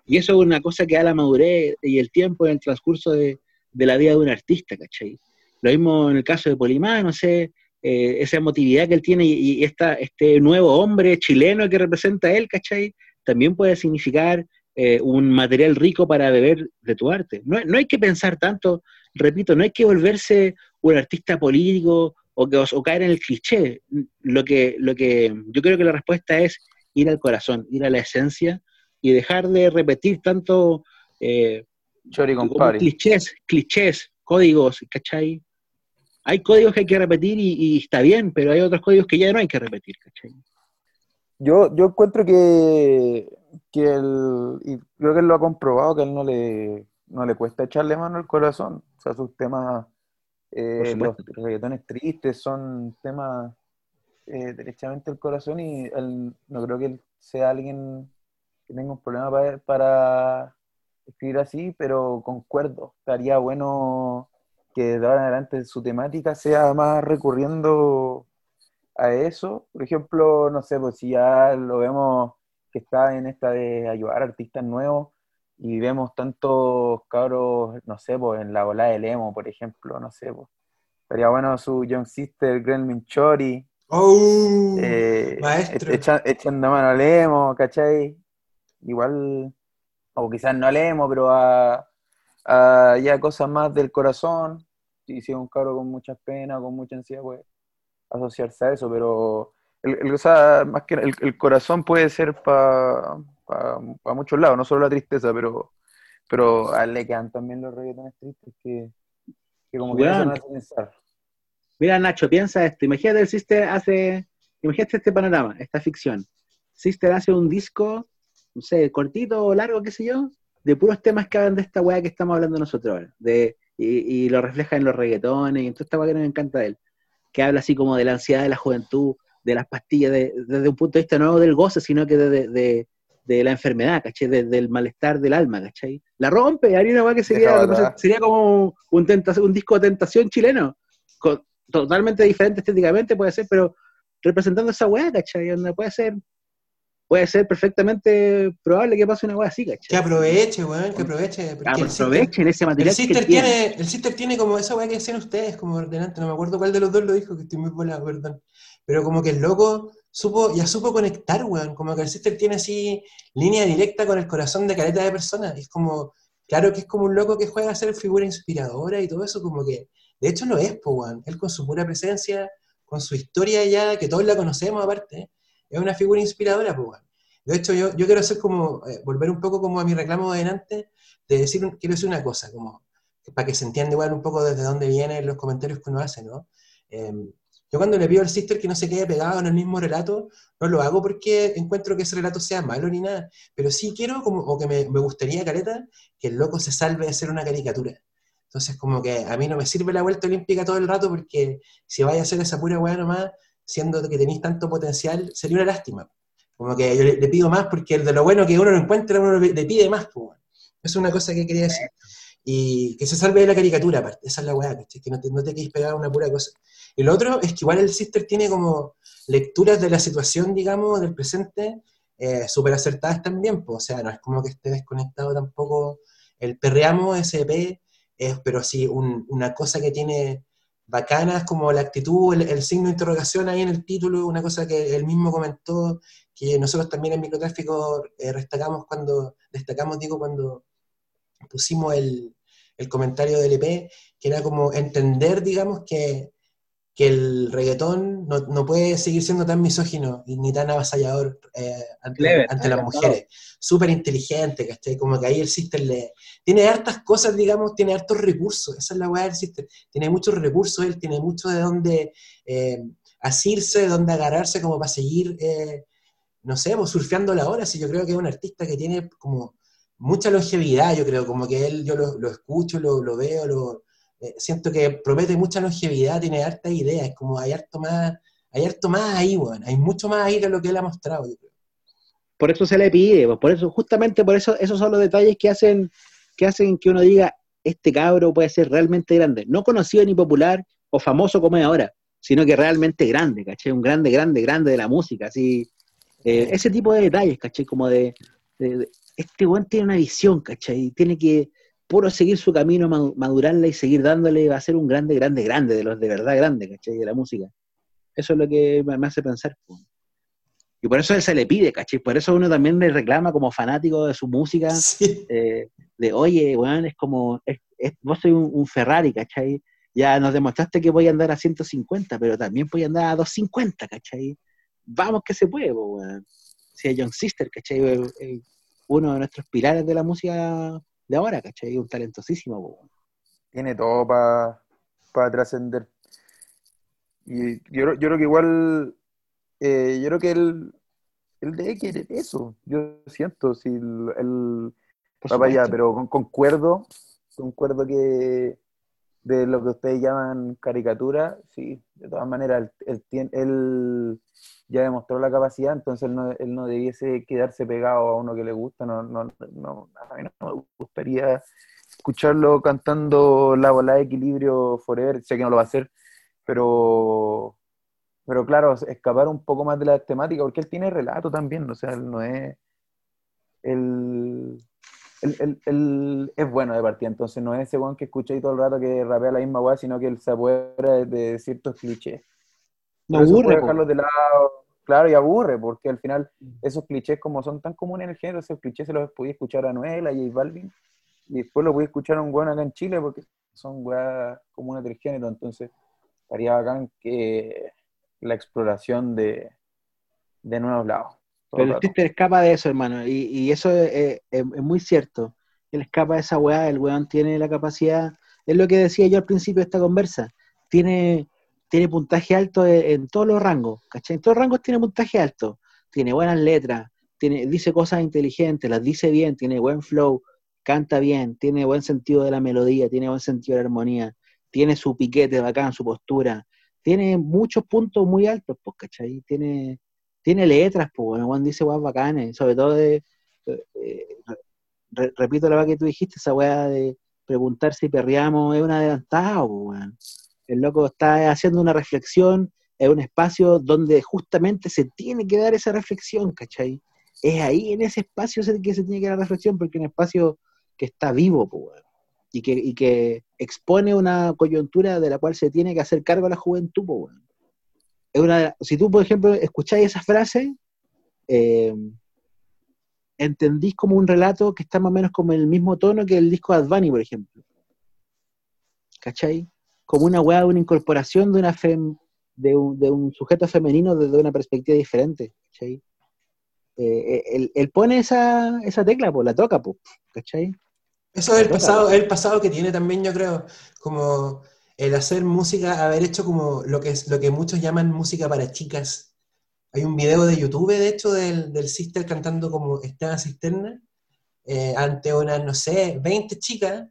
Y eso es una cosa que da la madurez y el tiempo en el transcurso de, la vida de un artista, ¿cachai? Lo mismo en el caso de Polimá, no sé, eh, esa emotividad que él tiene y, esta, este nuevo hombre chileno que representa él, ¿cachai? También puede significar eh, un material rico para beber de tu arte. No, no, hay que pensar tanto, repito, no hay que volverse un artista político o, que, o caer en el cliché. Lo que, lo que yo creo que la respuesta es ir al corazón, ir a la esencia y dejar de repetir tanto eh, clichés, clichés, códigos, ¿cachai? Hay códigos que hay que repetir y, y, está bien, pero hay otros códigos que ya no hay que repetir, ¿cachai? Yo, yo encuentro que, que él, y creo que él lo ha comprobado, que a él no le, no le cuesta echarle mano al corazón. O sea, sus temas, eh, los reggaetones tristes son temas eh, derechamente del corazón y no creo que él sea alguien que tenga un problema para, escribir así, pero concuerdo. Estaría bueno que de ahora en adelante su temática sea más recurriendo a eso. Por ejemplo, no sé, pues si ya lo vemos que está en esta de ayudar a artistas nuevos y vemos tantos cabros, no sé, pues en la ola del emo, por ejemplo, no sé, pues. Sería bueno su Young Sister, Gremlin Chori. ¡Oh! Eh, maestro. echando mano al emo, ¿cachai? Igual, o quizás no al emo, pero a, ya cosas más del corazón. Si, si es un cabro con muchas penas, con mucha ansiedad, pues asociarse a eso, pero el, más que el, corazón puede ser para muchos lados, no solo la tristeza, pero, pero a él le quedan también los reggaetones tristes que, que como que no pensar. Mira, Nacho, piensa esto. Imagínate el Sister hace. Imagínate este panorama, esta ficción. Sister hace un disco, no sé, cortito o largo, qué sé yo, de puros temas que hablan de esta weá que estamos hablando nosotros ahora. De, y, lo refleja en los reggaetones y en toda esta weá que nos encanta de él. Que habla así como de la ansiedad de la juventud, de las pastillas, desde un punto de vista no del goce, sino que de, de, la enfermedad, ¿cachai? del malestar del alma, ¿cachai? La rompe, haría una weá que sería, sería como un, un disco de tentación chileno, totalmente diferente estéticamente, puede ser, pero representando esa weá, ¿cachai? Donde puede ser puede ser perfectamente probable que pase una weá así, ¿cachai? Que aproveche, weón, que aproveche. Aprovechen ese material. El Sister, tiene, el Sister tiene como esa weá que decían ustedes, como ordenante, no me acuerdo cuál de los dos lo dijo, que estoy muy volado, perdón. Pero como que el loco supo, ya supo conectar, weón. Como que el Sister tiene así línea directa con el corazón de caleta de personas. Es como, claro que es como un loco que juega a ser figura inspiradora y todo eso, como que, de hecho lo es, po, weón. Él con su pura presencia, con su historia ya, que todos la conocemos aparte, es una figura inspiradora, pues, De hecho, yo, yo quiero hacer como, eh, volver un poco como a mi reclamo de delante, de decir, quiero decir una cosa, como, para que se entienda igual un poco desde dónde vienen los comentarios que uno hace, ¿no? Em, yo cuando le pido al sister que no se quede pegado en el mismo relato, no lo hago porque encuentro que ese relato sea malo ni nada, pero sí quiero, como, o que me, me gustaría, Caleta, que el loco se salve de ser una caricatura. Entonces, como que a mí no me sirve la vuelta olímpica todo el rato porque si vaya a hacer esa pura weá nomás, siendo que tenéis tanto potencial, sería una lástima. Como que yo le, pido más porque de lo bueno que uno no encuentra, uno le pide más. Pues, es una cosa que quería decir. Y que se salve de la caricatura, aparte. Esa es la weá, que no te, no te quedes pegado a una pura cosa. Y lo otro es que igual el Sister tiene como lecturas de la situación, digamos, del presente, eh, súper acertadas también. Pues, o sea, no es como que esté desconectado tampoco el Perreamo SP, es, pero sí una cosa que tiene bacanas como la actitud, el, signo de interrogación ahí en el título, una cosa que él mismo comentó, que nosotros también en microtráfico eh, destacamos cuando, destacamos, digo, cuando pusimos el, el comentario del EP, que era como entender, digamos, que que el reggaetón no, puede seguir siendo tan misógino ni tan avasallador eh, ante, las mujeres. Súper inteligente, ¿cachai? Como que ahí el Sister le... Tiene hartas cosas, digamos, tiene hartos recursos, esa es la weá del Sister. Tiene muchos recursos, él tiene mucho de dónde eh, asirse, de dónde agarrarse como para seguir, eh, no sé, pues, surfeando la hora. Si yo creo que es un artista que tiene como mucha longevidad, yo creo, como que él, yo lo, escucho, lo, lo veo, lo eh, siento que promete mucha longevidad, tiene hartas ideas, como hay harto más, hay harto más ahí, bueno, hay mucho más ahí de lo que él ha mostrado, Por eso se le pide, por eso, justamente por eso, esos son los detalles que hacen, que hacen que uno diga, este cabro puede ser realmente grande, no conocido ni popular o famoso como es ahora, sino que realmente grande, ¿caché? Un grande, grande, grande de la música, así, eh, ese tipo de detalles, ¿caché? Como de, este buen tiene una visión, ¿cachai? Tiene que, puro seguir su camino, madurarla y seguir dándole, va a ser un grande, grande, grande, de los de verdad grande, ¿cachai? De la música. Eso es lo que me hace pensar. Y por eso él se le pide, ¿cachai? Por eso uno también le reclama como fanático de su música, [laughs] eh, de, oye, weón, es como, vos soy un, Ferrari, ¿cachai? Ya nos demostraste que voy a andar a 150, pero también voy a andar a 250, ¿cachai? Vamos que se puede, weón. Si John Sister, ¿cachai? Uno de nuestros pilares de la música de ahora, ¿cachai? Un talentosísimo. Tiene todo para trascender. Y yo, yo, creo que igual, eh, yo creo que él, él debe querer eso. Yo siento, si él, va para allá, pero concuerdo, concuerdo que de lo que ustedes llaman caricatura, sí, de todas maneras, él, él, ya demostró la capacidad, entonces él no, él no, debiese quedarse pegado a uno que le gusta, no, no, no, a mí no me gustaría escucharlo cantando la bola de equilibrio forever, sé que no lo va a hacer, pero pero claro, escapar un poco más de la temática, porque él tiene relato también, o sea, él no es. Él, es bueno de partida, entonces no es ese weón que escucha ahí todo el rato que rapea la misma weá, sino que él se apodera de, ciertos clichés. No aburre. Dejarlo de lado, claro, y aburre, porque al final esos clichés, como son tan comunes en el género, esos clichés se los podía escuchar a Noel, a J Balvin, y después los voy a escuchar a un weón acá en Chile, porque son weas comunes del género, entonces estaría bacán que la exploración de, nuevos lados. Pero el Twitter escapa de eso, hermano, y, eso es, muy cierto. Él escapa de esa weá, el weón tiene la capacidad, es lo que decía yo al principio de esta conversa, tiene, tiene puntaje alto en, todos los rangos, ¿cachai? En todos los rangos tiene puntaje alto, tiene buenas letras, tiene, dice cosas inteligentes, las dice bien, tiene buen flow, canta bien, tiene buen sentido de la melodía, tiene buen sentido de la armonía, tiene su piquete bacán, su postura, tiene muchos puntos muy altos, pues, ¿cachai? Tiene, tiene letras, pues, Juan dice weas bacanes, sobre todo de, eh, repito la weá que tú dijiste, esa weá de preguntar si perreamos es un adelantado, pues, El loco está haciendo una reflexión en un espacio donde justamente se tiene que dar esa reflexión, ¿cachai? Es ahí en ese espacio que se tiene que dar la reflexión, porque es un espacio que está vivo, pues, y que, y que expone una coyuntura de la cual se tiene que hacer cargo a la juventud. Es una, si tú, por ejemplo, escucháis esa frase, eh, entendís como un relato que está más o menos como en el mismo tono que el disco de Advani, por ejemplo. ¿Cachai? Como una weá, una incorporación de una de, un, sujeto femenino desde una perspectiva diferente. ¿cachai? Eh, él, él, pone esa, esa tecla, pues la toca, pues, ¿cachai? Eso es el pasado, el pasado que tiene también, yo creo, como el hacer música, haber hecho como lo que, es, lo que muchos llaman música para chicas. Hay un video de YouTube, de hecho, del, del Sister cantando como Esteban Cisterna, eh, ante unas, no sé, 20 chicas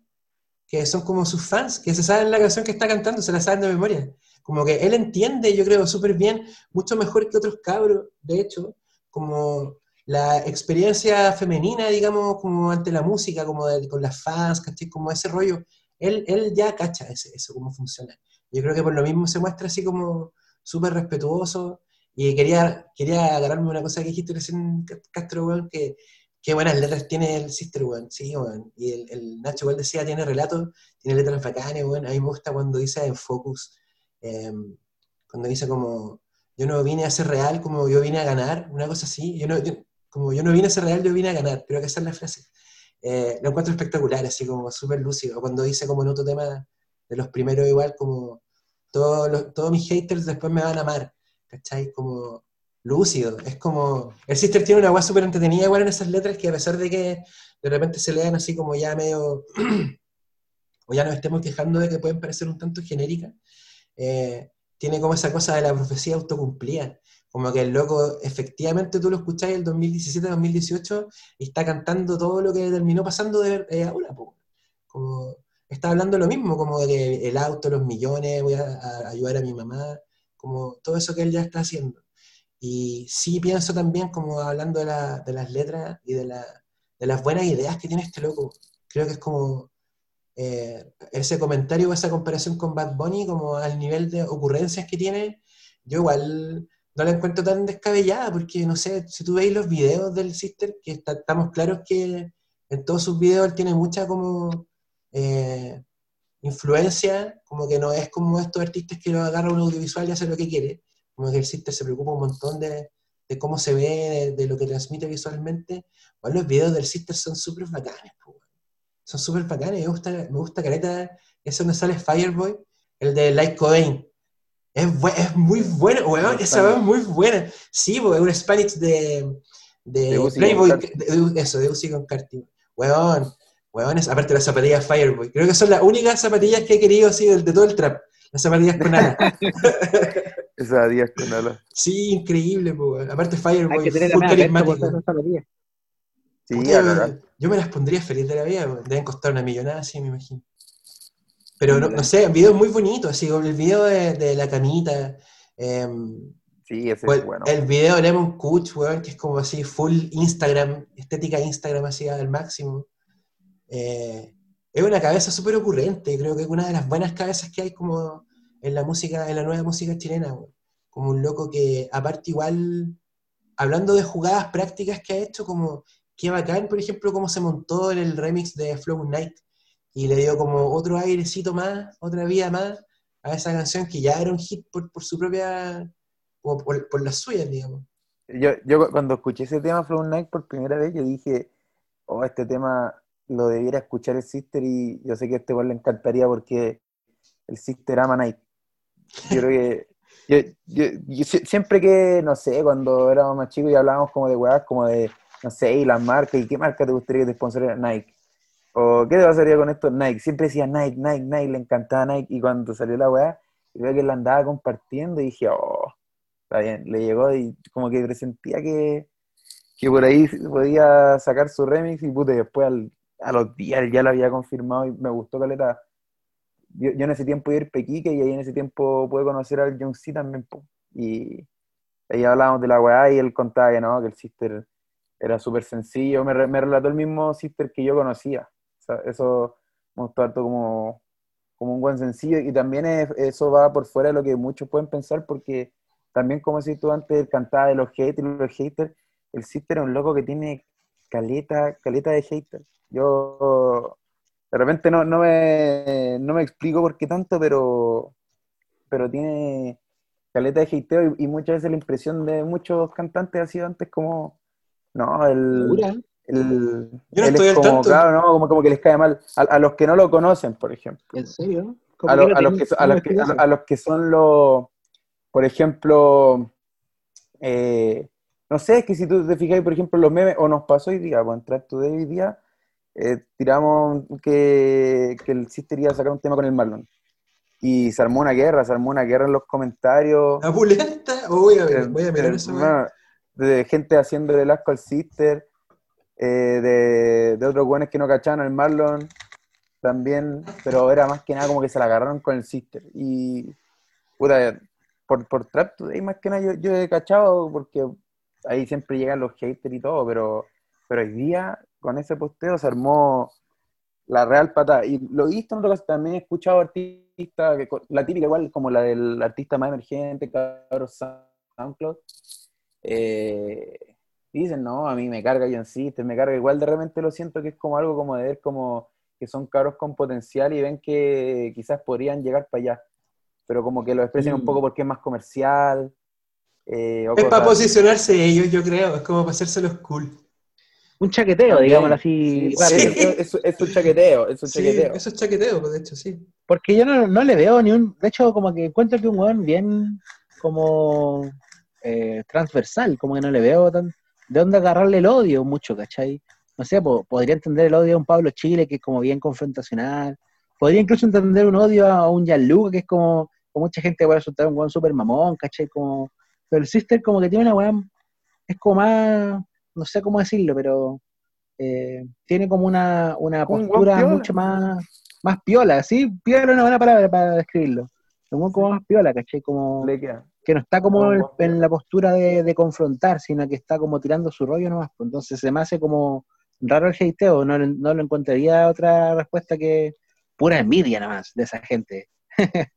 que son como sus fans, que se saben la canción que está cantando, se la saben de memoria. Como que él entiende, yo creo, súper bien, mucho mejor que otros cabros, de hecho, como la experiencia femenina, digamos, como ante la música, como con las fans, ¿cachai? Como ese rollo, él, él ya cacha ese, eso, cómo funciona. Yo creo que por lo mismo se muestra así como súper respetuoso. Y quería, quería agarrarme una cosa que dijiste recién, Castro, que qué buenas letras tiene el Sister, weón. Sí, weón. Y el, el Nacho igual decía, tiene relatos, tiene letras bacanas, weón. A mí me gusta cuando dice en Focus, em, cuando dice como, yo no vine a ser real, como yo vine a ganar, una cosa así. Yo no, como yo no vine a ser real, yo vine a ganar, creo que esa es la frase. Eh, lo encuentro espectacular, así como súper lúcido. Cuando dice como en otro tema de los primeros igual, como todos, todos mis haters después me van a amar, ¿cachai? Como lúcido, es como... El Sister tiene una voz súper entretenida igual en esas letras que a pesar de que de repente se lean así como ya medio... [clears throat] o ya nos estemos quejando de que pueden parecer un tanto genéricas, eh, tiene como esa cosa de la profecía autocumplida. Como que el loco, efectivamente tú lo escucháis el 2017-2018 y está cantando todo lo que terminó pasando de eh, ahora. Como está hablando lo mismo, como de el auto, los millones, voy a, ayudar a mi mamá, como todo eso que él ya está haciendo. Y sí pienso también, como hablando de, las letras y de, las buenas ideas que tiene este loco, creo que es como eh, ese comentario o esa comparación con Bad Bunny, como al nivel de ocurrencias que tiene, yo igual no la encuentro tan descabellada, porque no sé, si tú veis los videos del Sister, que estamos claros que en todos sus videos él tiene mucha como eh, influencia, como que no es como estos artistas que lo agarra un audiovisual y hace lo que quiere, como que el Sister se preocupa un montón de, cómo se ve, de, lo que transmite visualmente. Bueno, los videos del Sister son súper bacanes, son súper bacanes, me gusta, me gusta careta, eso donde sale Fireboy, el de Light Cobain, es, es muy bueno, weón. Esa weón es muy buena. Sí, porque es un Spanish de, de, Playboy. De, eso, de Uzi con Carti. Weón, weón, es, aparte de las zapatillas Fireboy. Creo que son las únicas zapatillas que he querido así de, todo el trap. Las zapatillas con alas. [laughs] Esas zapatillas con alas. Sí, increíble, weón. Aparte Fireboy, Hay que tener full carismático. Sí, yo me las pondría feliz de la vida, deben costar una millonada, sí, me imagino. Pero no, sé, videos muy bonitos, así como el video de, la camita. Em, sí, ese es bueno. El video de Lemon Kuch, weón, que es como así, full Instagram, estética Instagram así al máximo. Eh, es una cabeza súper ocurrente, creo que es una de las buenas cabezas que hay como en la música, en la nueva música chilena, como un loco que aparte igual, hablando de jugadas prácticas que ha hecho, como qué bacán, por ejemplo, cómo se montó en el remix de Flow Night y le dio como otro airecito más, otra vida más a esa canción que ya era un hit por, su propia, como por, por las suyas, digamos. Yo, yo cuando escuché ese tema Flow Night por primera vez, yo dije, oh, este tema lo debiera escuchar el Sister y yo sé que a este igual le encantaría porque el Sister ama Night. Yo creo que [laughs] yo, siempre que, no sé, cuando éramos más chicos y hablábamos como de weas, como de, no sé, y las marcas, y qué marca te gustaría que te sponsoriera Nike. O qué te pasaría con esto Nike. Siempre decía Nike, Nike, Nike, le encantaba Nike. Y cuando salió la weá, y veo que la andaba compartiendo y dije, oh, está bien, le llegó y como que presentía que, que por ahí podía sacar su remix y puta, después al, a los días ya lo había confirmado y me gustó Caleta. Yo, yo en ese tiempo iba a ir Pequique y ahí en ese tiempo pude conocer al John C también. Y ahí hablábamos de la weá y él contaba que no, que el Sister era súper sencillo. Me, me, relató el mismo Sister que yo conocía. Eso me gustó como, como un buen sencillo y también eso va por fuera de lo que muchos pueden pensar porque también como decís tú antes, cantaba de los haters los haters, el Sister es un loco que tiene caleta, caleta de haters. Yo de repente no, no, me, no me explico por qué tanto, pero, pero tiene caleta de hateo y, muchas veces la impresión de muchos cantantes ha sido antes como, no, el... el Yo no estoy como, claro, ¿no? como, como, que les cae mal. A, los que no lo conocen, por ejemplo. ¿En serio? A, a, los que, a, los que, a, los que, son los, por ejemplo, eh, no sé, es que si tú te fijas, por ejemplo, los memes, o nos pasó hoy día, entrar tu de hoy día, eh, tiramos que, que el Sister iba a sacar un tema con el Marlon. Y se armó una guerra, se armó una guerra en los comentarios. ¿La pulenta? Oh, voy, a ver, voy a mirar eso. de gente haciendo el asco al Sister, eh, de, de, otros buenos que no cachaban al Marlon también, pero era más que nada como que se la agarraron con el Sister. Y, puta, por, por Trap Today más que nada yo, yo he cachado porque ahí siempre llegan los haters y todo, pero, pero hoy día con ese posteo se armó la real patada. Y lo he visto en otras también he escuchado artistas, que, la típica igual como la del artista más emergente, Carlos SoundCloud, eh, dicen, no, a mí me carga John Sister, me carga, igual de repente lo siento que es como algo como de ver como que son cabros con potencial y ven que quizás podrían llegar para allá, pero como que lo expresen un mm. poco porque es más comercial, eh, es para posicionarse ellos, yo creo, es como para hacerse los cool. Un chaqueteo, digamos así. Es, un chaqueteo, es un chaqueteo. eso es chaqueteo, pues, de hecho, sí. Porque yo no, le veo ni un. De hecho, como que encuentro que un weón bien como eh, transversal, como que no le veo tan. De dónde agarrarle el odio mucho, ¿cachai? No sé, podría entender el odio a un Pablo Chile, que es como bien confrontacional. Podría incluso entender un odio a un Gianluca, que es como, como mucha gente puede resultar un weón súper mamón, ¿cachai? Como pero el Sister como que tiene una weá, es como más, no sé cómo decirlo, pero eh, tiene como una, una postura mucho más, más piola, ¿sí? Piola es una buena palabra para describirlo. Como, como más piola, ¿cachai? Como que no está como en, la postura de, confrontar, sino que está como tirando su rollo nomás. Pues. Entonces se me hace como raro el hateo, no, no lo encontraría otra respuesta que pura envidia nomás de esa gente. [laughs]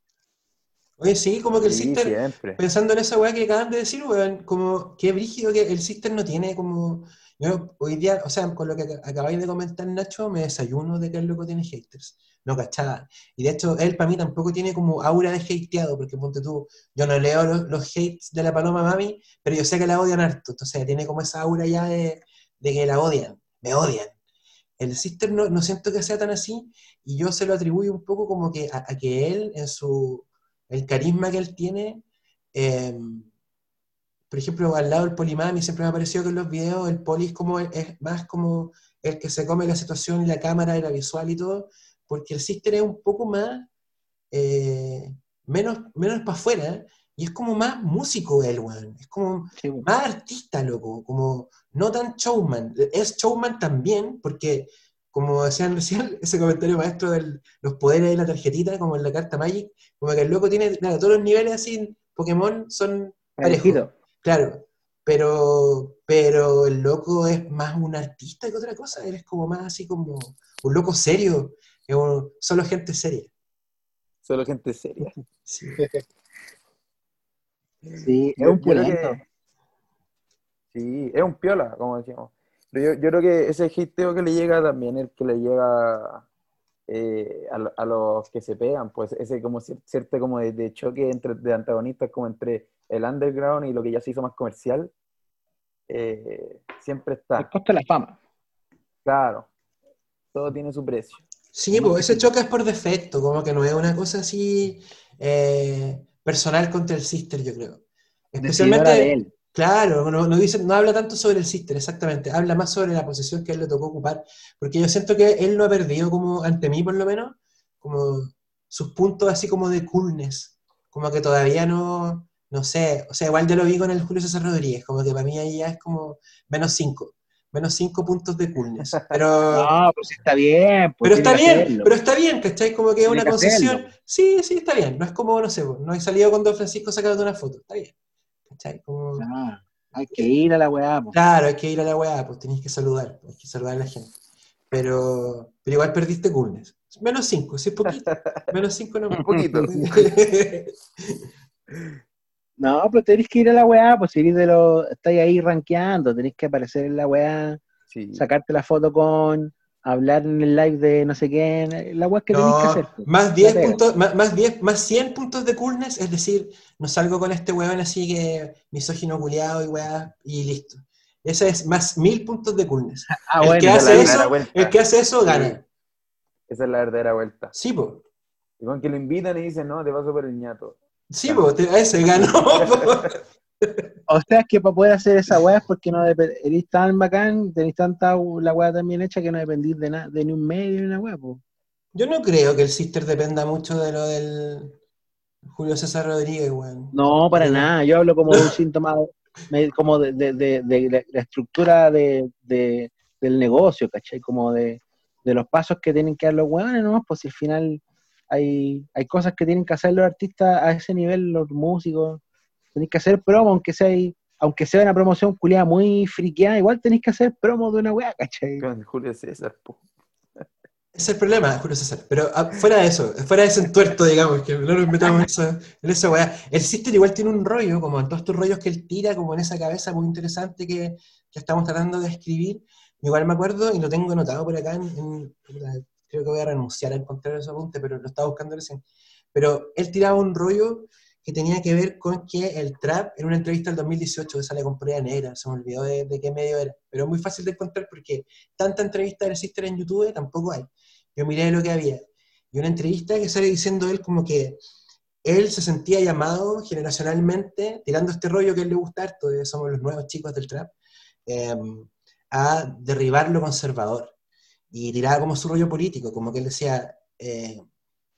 Oye, sí, como que el Sister, pensando en esa weá que acaban de decir, weón, como qué brígido que el Sister no tiene como. Yo hoy día, o sea, con lo que acabáis de comentar, Nacho, me desayuno de que el loco tiene haters. No cachada. Y de hecho, él para mí tampoco tiene como aura de hateado, porque ponte tú, yo no leo los, hates de la Paloma Mami, pero yo sé que la odian harto. Entonces, tiene como esa aura ya de, que la odian, me odian. El Sister no, no, siento que sea tan así, y yo se lo atribuyo un poco como que a que él en su el carisma que él tiene. Eh, por ejemplo, al lado del Polimami siempre me ha parecido que en los videos el Poli es, como, es más como el que se come la situación y la cámara y la visual y todo, porque el Sister es un poco más, eh, menos, menos para afuera, y es como más músico él, weón. Es como más artista, loco, como no tan showman. Es showman también, porque como decían recién, [laughs] ese comentario maestro de los poderes de la tarjetita, como en la carta Magic, como que el loco tiene, nada, todos los niveles así Pokémon son parecidos. Claro, pero, pero el loco es más un artista que otra cosa, eres como más así como un loco serio. Es solo gente seria. Solo gente seria. Sí, [laughs] Sí, es un pulento. Sí, es un piola, como decíamos. Pero yo, yo creo que ese hateo que le llega también, el que le llega eh, a, a, los que se pegan, pues ese como cierto como de, choque entre de antagonistas como entre el underground y lo que ya se hizo más comercial, eh, siempre está. El costo de la fama. Claro, todo tiene su precio. Sí, pues ese choque es por defecto, como que no es una cosa así eh, personal contra el sister, yo creo. Especialmente, claro, no, no, dice, no habla tanto sobre el sister, exactamente, habla más sobre la posición que él le tocó ocupar, porque yo siento que él no ha perdido, como ante mí por lo menos, como sus puntos así como de coolness, como que todavía no, no sé, o sea, igual ya lo vi con el Julio César Rodríguez, como que para mí ahí ya es como menos cinco menos cinco puntos de coolness. [laughs] Pero, no, pues está bien. Pues pero está bien, pero está bien, ¿cachai? Como que es una concesión. Sí, sí, está bien. No es como, no sé, pues, no he salido con Don Francisco sacando una foto. Está bien. ¿Cachai? Como... Ah, hay que ir a la weá. Pues. Claro, hay que ir a la weá, pues tenéis que saludar, hay que saludar a la gente. Pero, pero igual perdiste coolness. Menos cinco, sí, poquito. [laughs] Menos cinco no. Un poquito. [laughs] No, pero tenéis que ir a la weá, pues si de lo, estáis ahí rankeando, tenéis que aparecer en la weá, sacarte la foto con, hablar en el live de no sé qué, la weá que tenéis que hacer. Pues. Más 10 puntos, más, más, 10, más 100 puntos de coolness, es decir, no salgo con este weón así que misógino culiado y weá, y listo. Ese es más 1000 puntos de coolness. [laughs] Ah, el, bueno, que hace eso, el que hace eso gana. Esa es la verdadera vuelta. Sí, pues. Y con que lo invitan y dicen, no, te paso por el ñato. Sí, pues, ese ganó. [laughs] o sea, es que para poder hacer esa weá es porque no eres tan bacán, tenéis tanta la weá tan bien hecha que no dependís de, nada de ni un medio ni una weá, pues. Yo no creo que el Sister dependa mucho de lo del Julio César Rodríguez, weón. No, para nada. Yo hablo como de un [laughs] síntoma, como de, de, la estructura de, del negocio, ¿cachai? Como de, los pasos que tienen que dar los weones, ¿no? Pues si al final hay, hay cosas que tienen que hacer los artistas a ese nivel, los músicos. Tenéis que hacer promo, aunque sea, aunque sea una promoción culiada muy friqueada, igual tenéis que hacer promo de una weá, ¿cachai? Con Julio César, Ese es el problema, Julio César. Pero ah, fuera de eso, fuera de ese entuerto, digamos, que no nos metamos en esa, en esa weá. El Sister igual tiene un rollo, como en todos estos rollos que él tira, como en esa cabeza muy interesante que, que estamos tratando de escribir. Igual me acuerdo, y lo tengo anotado por acá en, creo que voy a renunciar a encontrar ese apunte, pero lo estaba buscando recién. Pero él tiraba un rollo que tenía que ver con que el trap, en una entrevista del 2018 que sale con Prueba Negra, se me olvidó de, qué medio era, pero es muy fácil de encontrar porque tanta entrevista del Sister en YouTube tampoco hay. Yo miré lo que había. Y una entrevista que sale diciendo él como que él se sentía llamado generacionalmente, tirando este rollo que a él le gusta harto, de somos los nuevos chicos del trap, em, a derribar lo conservador y tiraba como su rollo político, como que él decía, eh,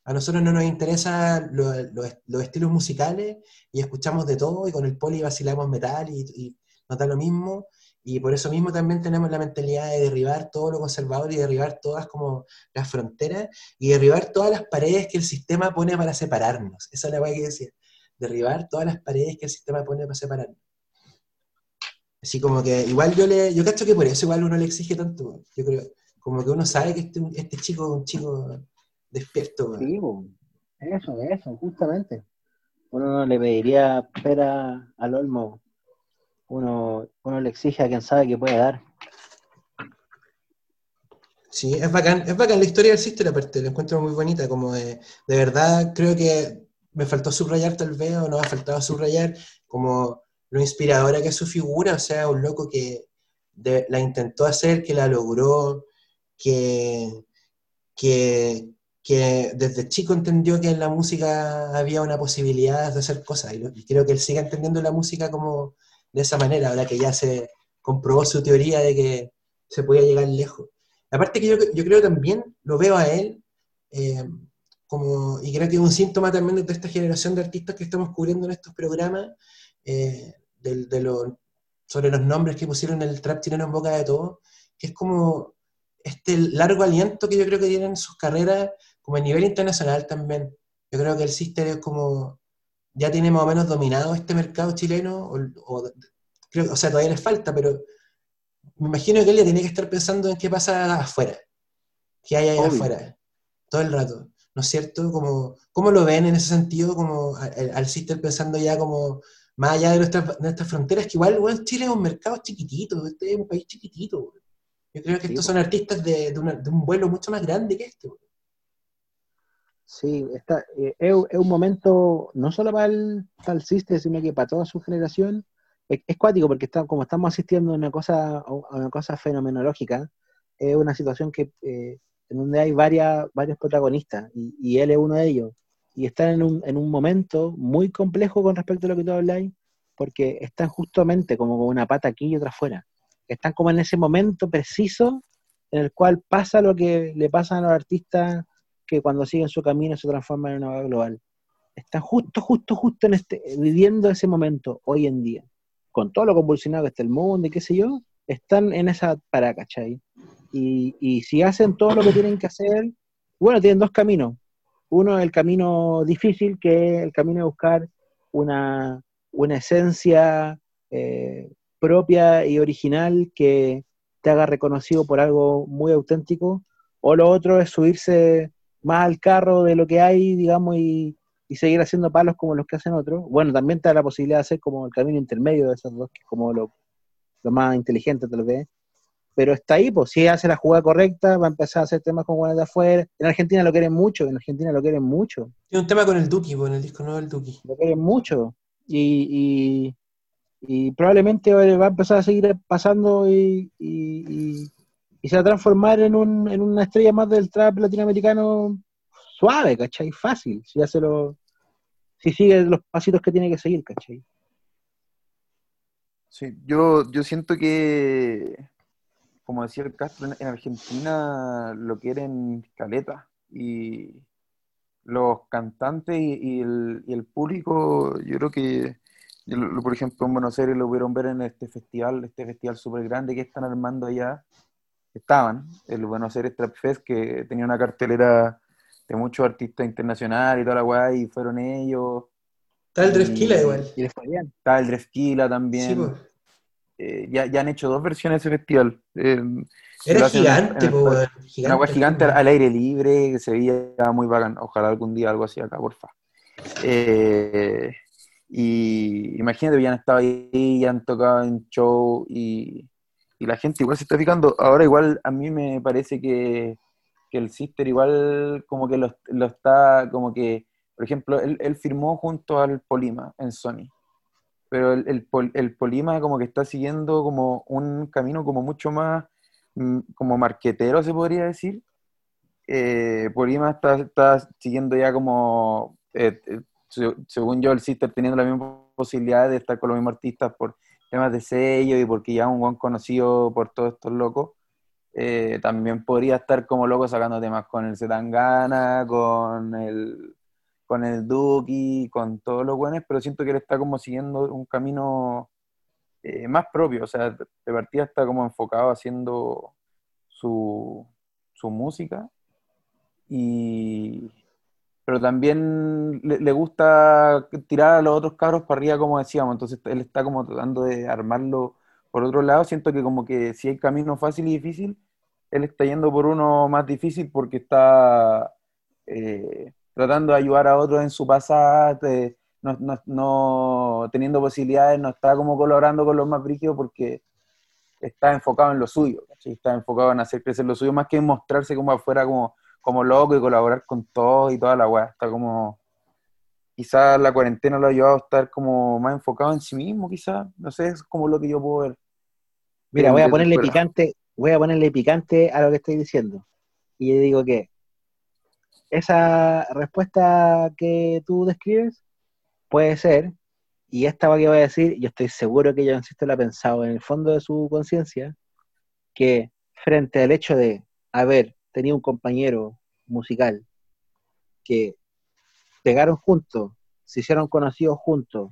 a nosotros no nos interesan los estilos musicales y escuchamos de todo y con el poli vacilamos metal y, y, nos da lo mismo y por eso mismo también tenemos la mentalidad de derribar todo lo conservador y derribar todas como las fronteras y derribar todas las paredes que el sistema pone para separarnos. Esa es la cosa que decía, derribar todas las paredes que el sistema pone para separarnos. Así como que igual yo le, yo cacho que por eso igual uno le exige tanto, yo creo como que uno sabe que este, este chico es un chico despierto. Sí, eso, eso, justamente. Uno no le pediría pera al olmo. Uno, uno le exige a quien sabe que puede dar. Sí, es bacán, es bacán la historia del Sister, aparte, la encuentro muy bonita, como de, de verdad creo que me faltó subrayar tal vez, o no me ha faltado subrayar, como lo inspiradora que es su figura, o sea, un loco que la intentó hacer, que la logró, que, que, desde chico entendió que en la música había una posibilidad de hacer cosas, y, creo que él sigue entendiendo la música como de esa manera, ahora que ya se comprobó su teoría de que se podía llegar lejos. Aparte que yo, yo creo también, lo veo a él, eh, como, y creo que es un síntoma también de esta generación de artistas que estamos cubriendo en estos programas, eh, de, de sobre los nombres que pusieron el trap chileno en boca de todo, que es como este largo aliento que yo creo que tienen sus carreras como a nivel internacional también. Yo creo que el Sister es como, ya tiene más o menos dominado este mercado chileno, o, creo, o sea, todavía le falta, pero me imagino que él ya tiene que estar pensando en qué pasa afuera, qué hay ahí afuera. todo el rato, ¿no es cierto? Como, ¿Cómo lo ven en ese sentido, como al, al Sister pensando ya como más allá de nuestras, fronteras, que igual, bueno, Chile es un mercado chiquitito, este es un país chiquitito. Yo creo que estos son artistas de, un vuelo mucho más grande que este. Sí, está, eh, es, un momento no solo para el, para el sino que para toda su generación. Es, cuático porque está, como estamos asistiendo a una cosa, a una cosa fenomenológica, es una situación que eh, en donde hay varias, varios protagonistas y, y, él es uno de ellos. Y están en un, en un momento muy complejo con respecto a lo que tú habláis, porque están justamente como con una pata aquí y otra afuera están como en ese momento preciso en el cual pasa lo que le pasa a los artistas que cuando siguen su camino se transforman en una vaga global. Están justo, justo, justo en este, viviendo ese momento hoy en día. Con todo lo convulsionado que está el mundo y qué sé yo, están en esa para, ¿cachai? Y, si hacen todo lo que tienen que hacer, bueno, tienen dos caminos. Uno es el camino difícil, que es el camino de buscar una, una esencia eh, propia y original que te haga reconocido por algo muy auténtico, o lo otro es subirse más al carro de lo que hay, digamos, y, seguir haciendo palos como los que hacen otros. Bueno, también da la posibilidad de hacer como el camino intermedio de esos dos, que es como lo, más inteligente tal vez. Pero está ahí, pues si hace la jugada correcta, va a empezar a hacer temas con buenas de afuera. En Argentina lo quieren mucho, en Argentina lo quieren mucho. Tiene un tema con el Duki, con el disco nuevo del Duki. Lo quieren mucho. y, y probablemente va a empezar a seguir pasando y, se va a transformar en, un, en una estrella más del trap latinoamericano suave, ¿cachai? Fácil, si hace lo, si sigue los pasitos que tiene que seguir, ¿cachai? Sí, yo, yo siento que, como decía el Castro, en, Argentina lo quieren caleta y los cantantes y, el, y el público, yo creo que por ejemplo, en Buenos Aires lo pudieron ver en este festival, este festival súper grande que están armando allá. Estaban, el Buenos Aires Trap Fest, que tenía una cartelera de muchos artistas internacionales y toda la weá, y fueron ellos. Está el Drefkila igual. Y bien. Está el Drefkila también. Pues. Eh, ya, ya, han hecho dos versiones de ese festival. Eh, Era gigante, Una weá gigante al aire libre, que se veía muy bacán. Ojalá algún día algo así acá, porfa. Eh, y imagínate, ya han estado ahí, ya han tocado en show y, la gente igual se está fijando. Ahora igual a mí me parece que, el Sister igual como que lo, está, como que, por ejemplo, él, firmó junto al Polima en Sony. Pero el, el, Polima como que está siguiendo como un camino como mucho más mm, como marquetero, se podría decir. Eh, Polima está, está siguiendo ya como eh, eh, según yo, el Sister teniendo la misma posibilidad de estar con los mismos artistas por temas de sello y porque ya un buen conocido por todos estos locos, eh, también podría estar como loco sacando temas con el Zetangana, con el con el Duki, con todos los buenos, pero siento que él está como siguiendo un camino eh, más propio, o sea, de partida está como enfocado haciendo su, su música y, pero también le, gusta tirar a los otros cabros para arriba, como decíamos, entonces él está como tratando de armarlo por otro lado, siento que como que si hay camino fácil y difícil, él está yendo por uno más difícil porque está eh, tratando de ayudar a otros en su pasado, no, no, teniendo posibilidades, no está como colaborando con los más brígidos porque está enfocado en lo suyo, está enfocado en hacer crecer lo suyo, más que en mostrarse como afuera como como loco y colaborar con todos y toda la weá. Está como. Quizás la cuarentena lo ha ayudado a estar como más enfocado en sí mismo, quizás. No sé, es como lo que yo puedo ver. Mira, voy a ponerle picante, voy a ponerle picante a lo que estoy diciendo. Y yo digo que esa respuesta que tú describes puede ser, y esta que voy a decir, yo estoy seguro que John Sister la ha pensado en el fondo de su conciencia, que frente al hecho de, haber tenía un compañero musical que pegaron juntos, se hicieron conocidos juntos,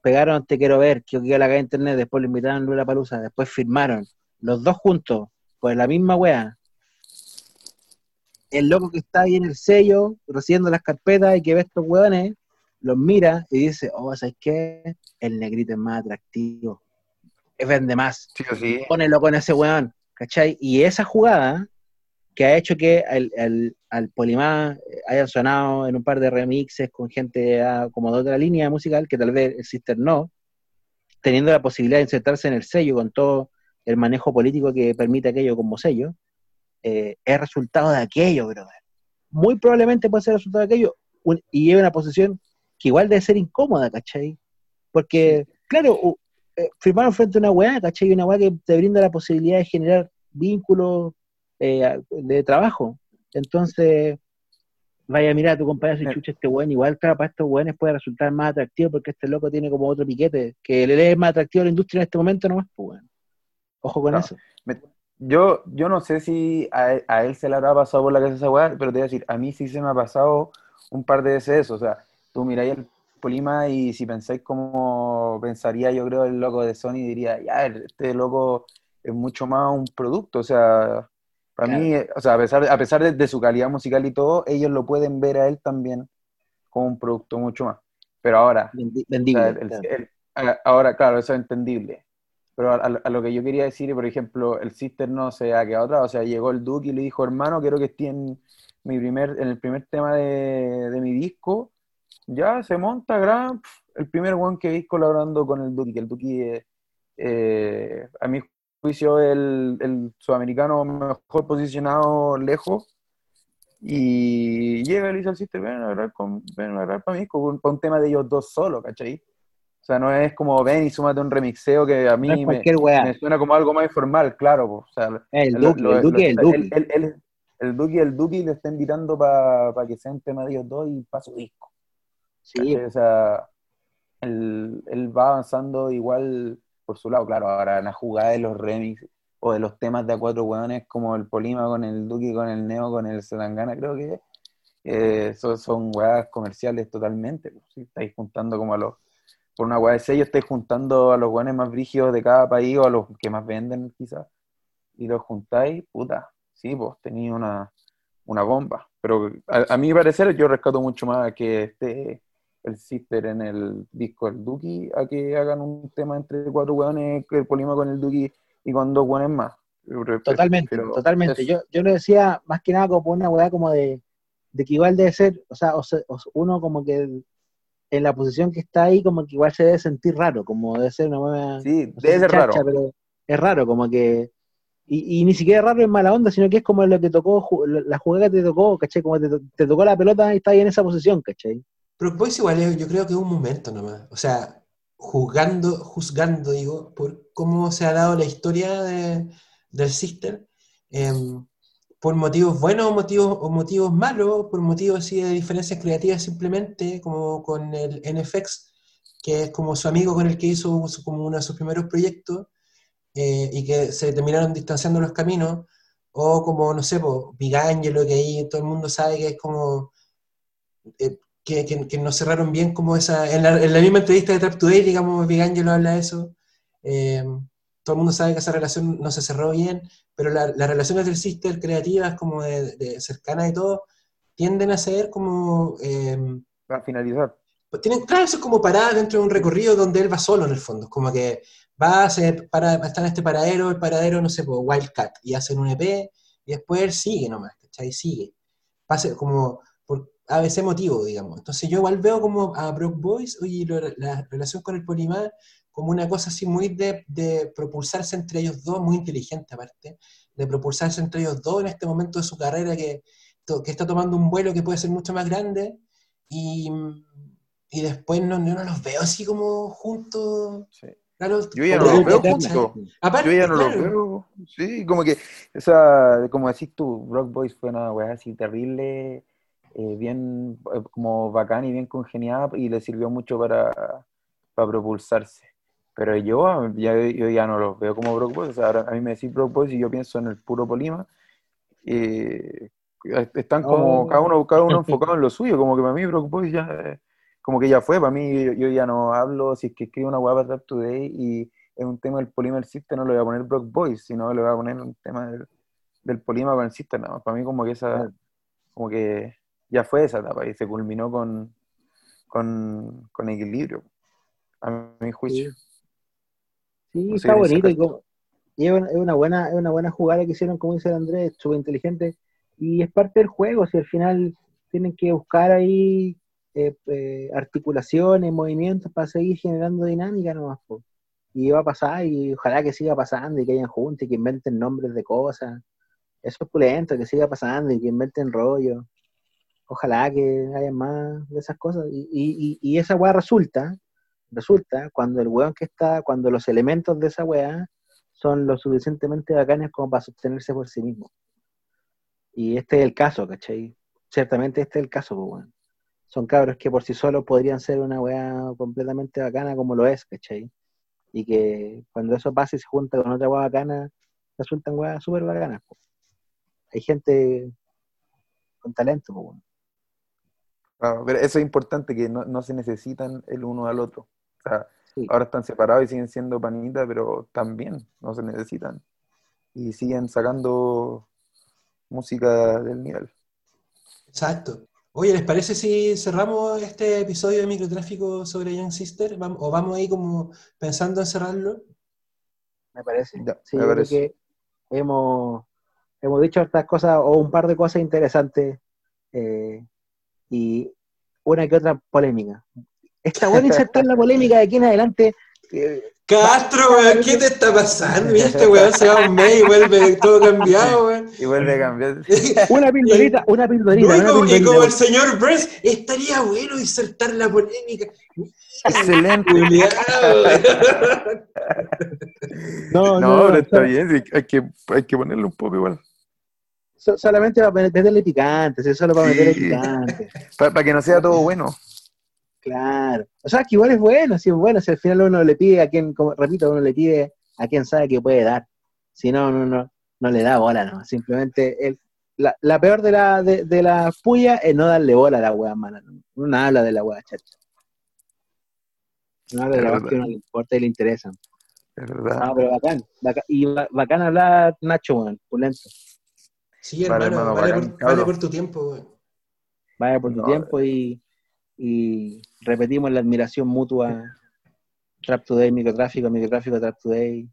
pegaron Te Quiero Ver, que yo la calle internet, después lo invitaron a Lula Palusa, después firmaron, los dos juntos, por la misma wea. El loco que está ahí en el sello, recibiendo las carpetas y que ve estos weones, los mira y dice, oh, ¿sabes qué? El negrito es más atractivo, vende más. Sí, sí. Pónelo con ese weón, ¿cachai? Y esa jugada que ha hecho que al, al, Polimá haya sonado en un par de remixes con gente como de otra línea musical, que tal vez el Sister no, teniendo la posibilidad de insertarse en el sello con todo el manejo político que permite aquello como sello, eh, es resultado de aquello, brother. Muy probablemente puede ser resultado de aquello y lleva una posición que igual debe ser incómoda, ¿cachai? Porque, claro, eh, firmaron frente a una weá, ¿cachai? Una weá que te brinda la posibilidad de generar vínculos eh, de trabajo. Entonces, vaya, mira a tu compañero si chucha este weón, igual claro, para estos weones puede resultar más atractivo porque este loco tiene como otro piquete, que le es más atractivo a la industria en este momento nomás, pues bueno. Ojo con eso. yo, yo no sé si a, él se le habrá pasado por la cabeza esa weá, pero te voy a decir, a mí sí se me ha pasado un par de veces eso, o sea, tú miráis el Polima y si pensáis como pensaría yo creo el loco de Sony diría, ya, este loco es mucho más un producto, o sea, para mí, o sea, a pesar, a pesar de, su calidad musical y todo, ellos lo pueden ver a él también como un producto mucho más. Pero ahora, ahora, claro, eso es entendible. Pero a, lo que yo quería decir, por ejemplo, el Sister no se ha quedado atrás, o sea, llegó el Duke y le dijo, hermano, quiero que esté en, mi primer, en el primer tema de, de mi disco, ya se monta, gran, el primer one que vi colaborando con el Duki, que el Duki, eh, eh, a mi juicio, el, el sudamericano mejor posicionado lejos, y llega y dice al ven a agarrar, con, ven a agarrar para mí, con, un tema de ellos dos solo, ¿cachai? O sea, no es como ven y súmate un remixeo que a mí me, suena como algo más informal, claro. O sea, el Duki, el Duki, el Duki. El, Duki, el Duki le está invitando para que sea un tema de ellos dos y para su disco. Sí. O sea, él, va avanzando igual por su lado. Claro, ahora la jugada de los remix o de los temas de a cuatro hueones como el Polima con el Duki, con el Neo, con el Selangana, creo que eh, son, son comerciales totalmente. Pues, si estáis juntando como a los. Por una hueá de sello, estáis juntando a los hueones más brígidos de cada país o a los que más venden, quizás. Y los juntáis, puta. Sí, pues tenía una, una bomba. Pero a, a mi parecer, yo rescato mucho más que este el Sister en el disco del Duki a que hagan un tema entre cuatro hueones, el Polima con el Duki y con dos hueones más. Totalmente, totalmente. Yo, yo lo decía más que nada como una hueá como de, de que igual debe ser, o sea, uno como que en la posición que está ahí, como que igual se debe sentir raro, como debe ser una hueá. Sí, debe ser raro. Pero es raro, como que. Y, y, ni siquiera raro en mala onda, sino que es como lo que tocó, la jugada que te tocó, ¿cachai? Como te, te tocó la pelota y está ahí en esa posición, ¿cachai? Pero Boys igual yo creo que es un momento nomás. O sea, juzgando, juzgando, digo, por cómo se ha dado la historia de, del Sister, em, por motivos buenos o motivos, o motivos malos, por motivos así de diferencias creativas simplemente, como con el NFX, que es como su amigo con el que hizo como uno de sus primeros proyectos, eh, y que se terminaron distanciando los caminos, o como, no sé, pues, Big Angelo, que ahí todo el mundo sabe que es como... Eh, que, que, nos cerraron bien como esa, en la, en la, misma entrevista de Trap Today, digamos, Big Angelo habla de eso, eh, todo el mundo sabe que esa relación no se cerró bien, pero las relaciones del sister creativas, como de, de cercanas y todo, tienden a ser como... Eh, Para finalizar. Pues tienen, claro, eso es como parada dentro de un recorrido donde él va solo en el fondo, como que va a ser, para, estar en este paradero, el paradero, no sé, pues, Wildcat, y hacen un EP, y después él sigue nomás, ¿cachai? Sigue. Pase como a veces motivo, digamos. Entonces yo igual veo como a Brock Boys, oye, la relación con el Polimar como una cosa así muy de, de, propulsarse entre ellos dos, muy inteligente aparte, de propulsarse entre ellos dos en este momento de su carrera que, que está tomando un vuelo que puede ser mucho más grande y, y después no, no los veo así como juntos. yo ya no los veo juntos. yo ya no los veo. Sí, como que, o sea, como decís tú, Brock Boys fue una weá así terrible eh, bien eh, como bacán y bien congeniada y le sirvió mucho para, para propulsarse. Pero yo ya, yo ya no los veo como Brock Boys. a mí me decís Brock Boys y yo pienso en el puro Polima. Eh, están como oh. cada, uno, cada uno enfocado en [laughs] lo suyo. Como que para mí Brock Boys ya, como que ya fue. Para mí yo, ya no hablo, si es que escribo una guapa Trap Today y es un tema del Polima del System, no le voy a poner Brock Boys, sino le voy a poner un tema del, del Polima con el System. Nada Para mí como que esa, como que ya fue esa etapa y se culminó con, con, equilibrio, a mi juicio. Sí, está bonito y, es, una buena, es una buena jugada que hicieron, como dice el Andrés, súper inteligente, Y es parte del juego, si al final tienen que buscar ahí eh, eh, articulaciones, movimientos para seguir generando dinámica nomás. Y va a pasar, y ojalá que siga pasando, y que hayan juntos, y que inventen nombres de cosas. Eso es pulento, que siga pasando, y que inventen rollo. Ojalá que haya más de esas cosas. Y, esa weá resulta, resulta, cuando el weón que está, cuando los elementos de esa weá son lo suficientemente bacanes como para sostenerse por sí mismo. Y este es el caso, ¿cachai? Ciertamente este es el caso, pues, bueno. Son cabros que por sí solos podrían ser una weá completamente bacana como lo es, ¿cachai? Y que cuando eso pasa y se junta con otra weá bacana, resultan weas súper bacanas. Pues. Hay gente con talento, pues, bueno. Claro, pero eso es importante, que no, no se necesitan el uno al otro. O sea, Ahora están separados y siguen siendo panitas, pero también no se necesitan. Y siguen sacando música del nivel. Exacto. Oye, ¿les parece si cerramos este episodio de microtráfico sobre Young Sister? ¿O vamos ahí como pensando en cerrarlo? Me parece. sí, me parece. que hemos, hemos dicho estas cosas o un par de cosas interesantes eh, y una que otra polémica. Está bueno insertar la polémica de aquí en adelante. Castro, weón, ¿qué te está pasando? Mira, [laughs] este weón se va un mes y vuelve todo cambiado, weón. [laughs] Y vuelve a cambiar. una pildorita, [laughs] una pildorita. y, como, el señor Bress, estaría bueno insertar la polémica. Excelente. no, no, no, pero está bien, hay que, hay que ponerle un poco igual. Solamente para meterle picante, solo para meterle picante. [laughs] para que no sea todo bueno. Claro. O sea, que igual es bueno, si es bueno, si al final uno le pide a quien, como repito, uno le pide a quien sabe que puede dar. Si no, no, no, no le da bola, no. Simplemente el, la, la, peor de la, de, de la puya es no darle bola a la wea mala. Uno habla de la wea chacha. No habla de la wea que no le importa y le interesa. Es verdad. No, pero bacán. bacán y bacán hablar Nacho, weón, pulento. Sí, hermano, vale, por, vale, por, tu tiempo, weón. Vale por tu tiempo y y repetimos la admiración mutua Trap Today, microtráfico, microtráfico, Trap Today,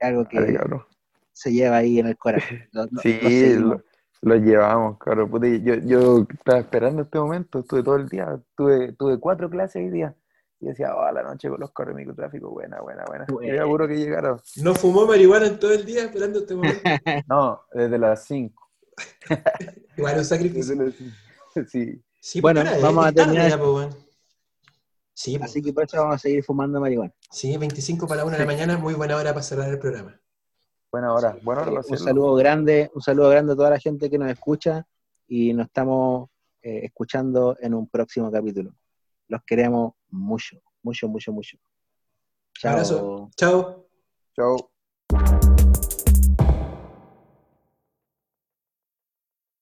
algo que se lleva ahí en el corazón. [laughs] sí, lo, llevamos, claro. Yo, yo estaba esperando este momento, estuve todo el día, tuve, tuve cuatro clases hoy día. Y decía, oh, la noche con los corre microtráfico, buena, buena, buena. Y seguro que llegaron. ¿No fumó marihuana en todo el día esperando este momento? [laughs] no, desde las 5. [laughs] Igual un sacrificio. [laughs] Sí. Sí, bueno, vamos a terminar. pues, sí, Así que por eso vamos a seguir fumando marihuana. Sí, 25 para la 1 de la mañana, muy buena hora para cerrar el programa. Buena hora, buena hora. un saludo grande, un saludo grande a toda la gente que nos escucha y nos estamos eh, escuchando en un próximo capítulo. Los queremos mucho, mucho, mucho, mucho. Chao. Chao. Chao.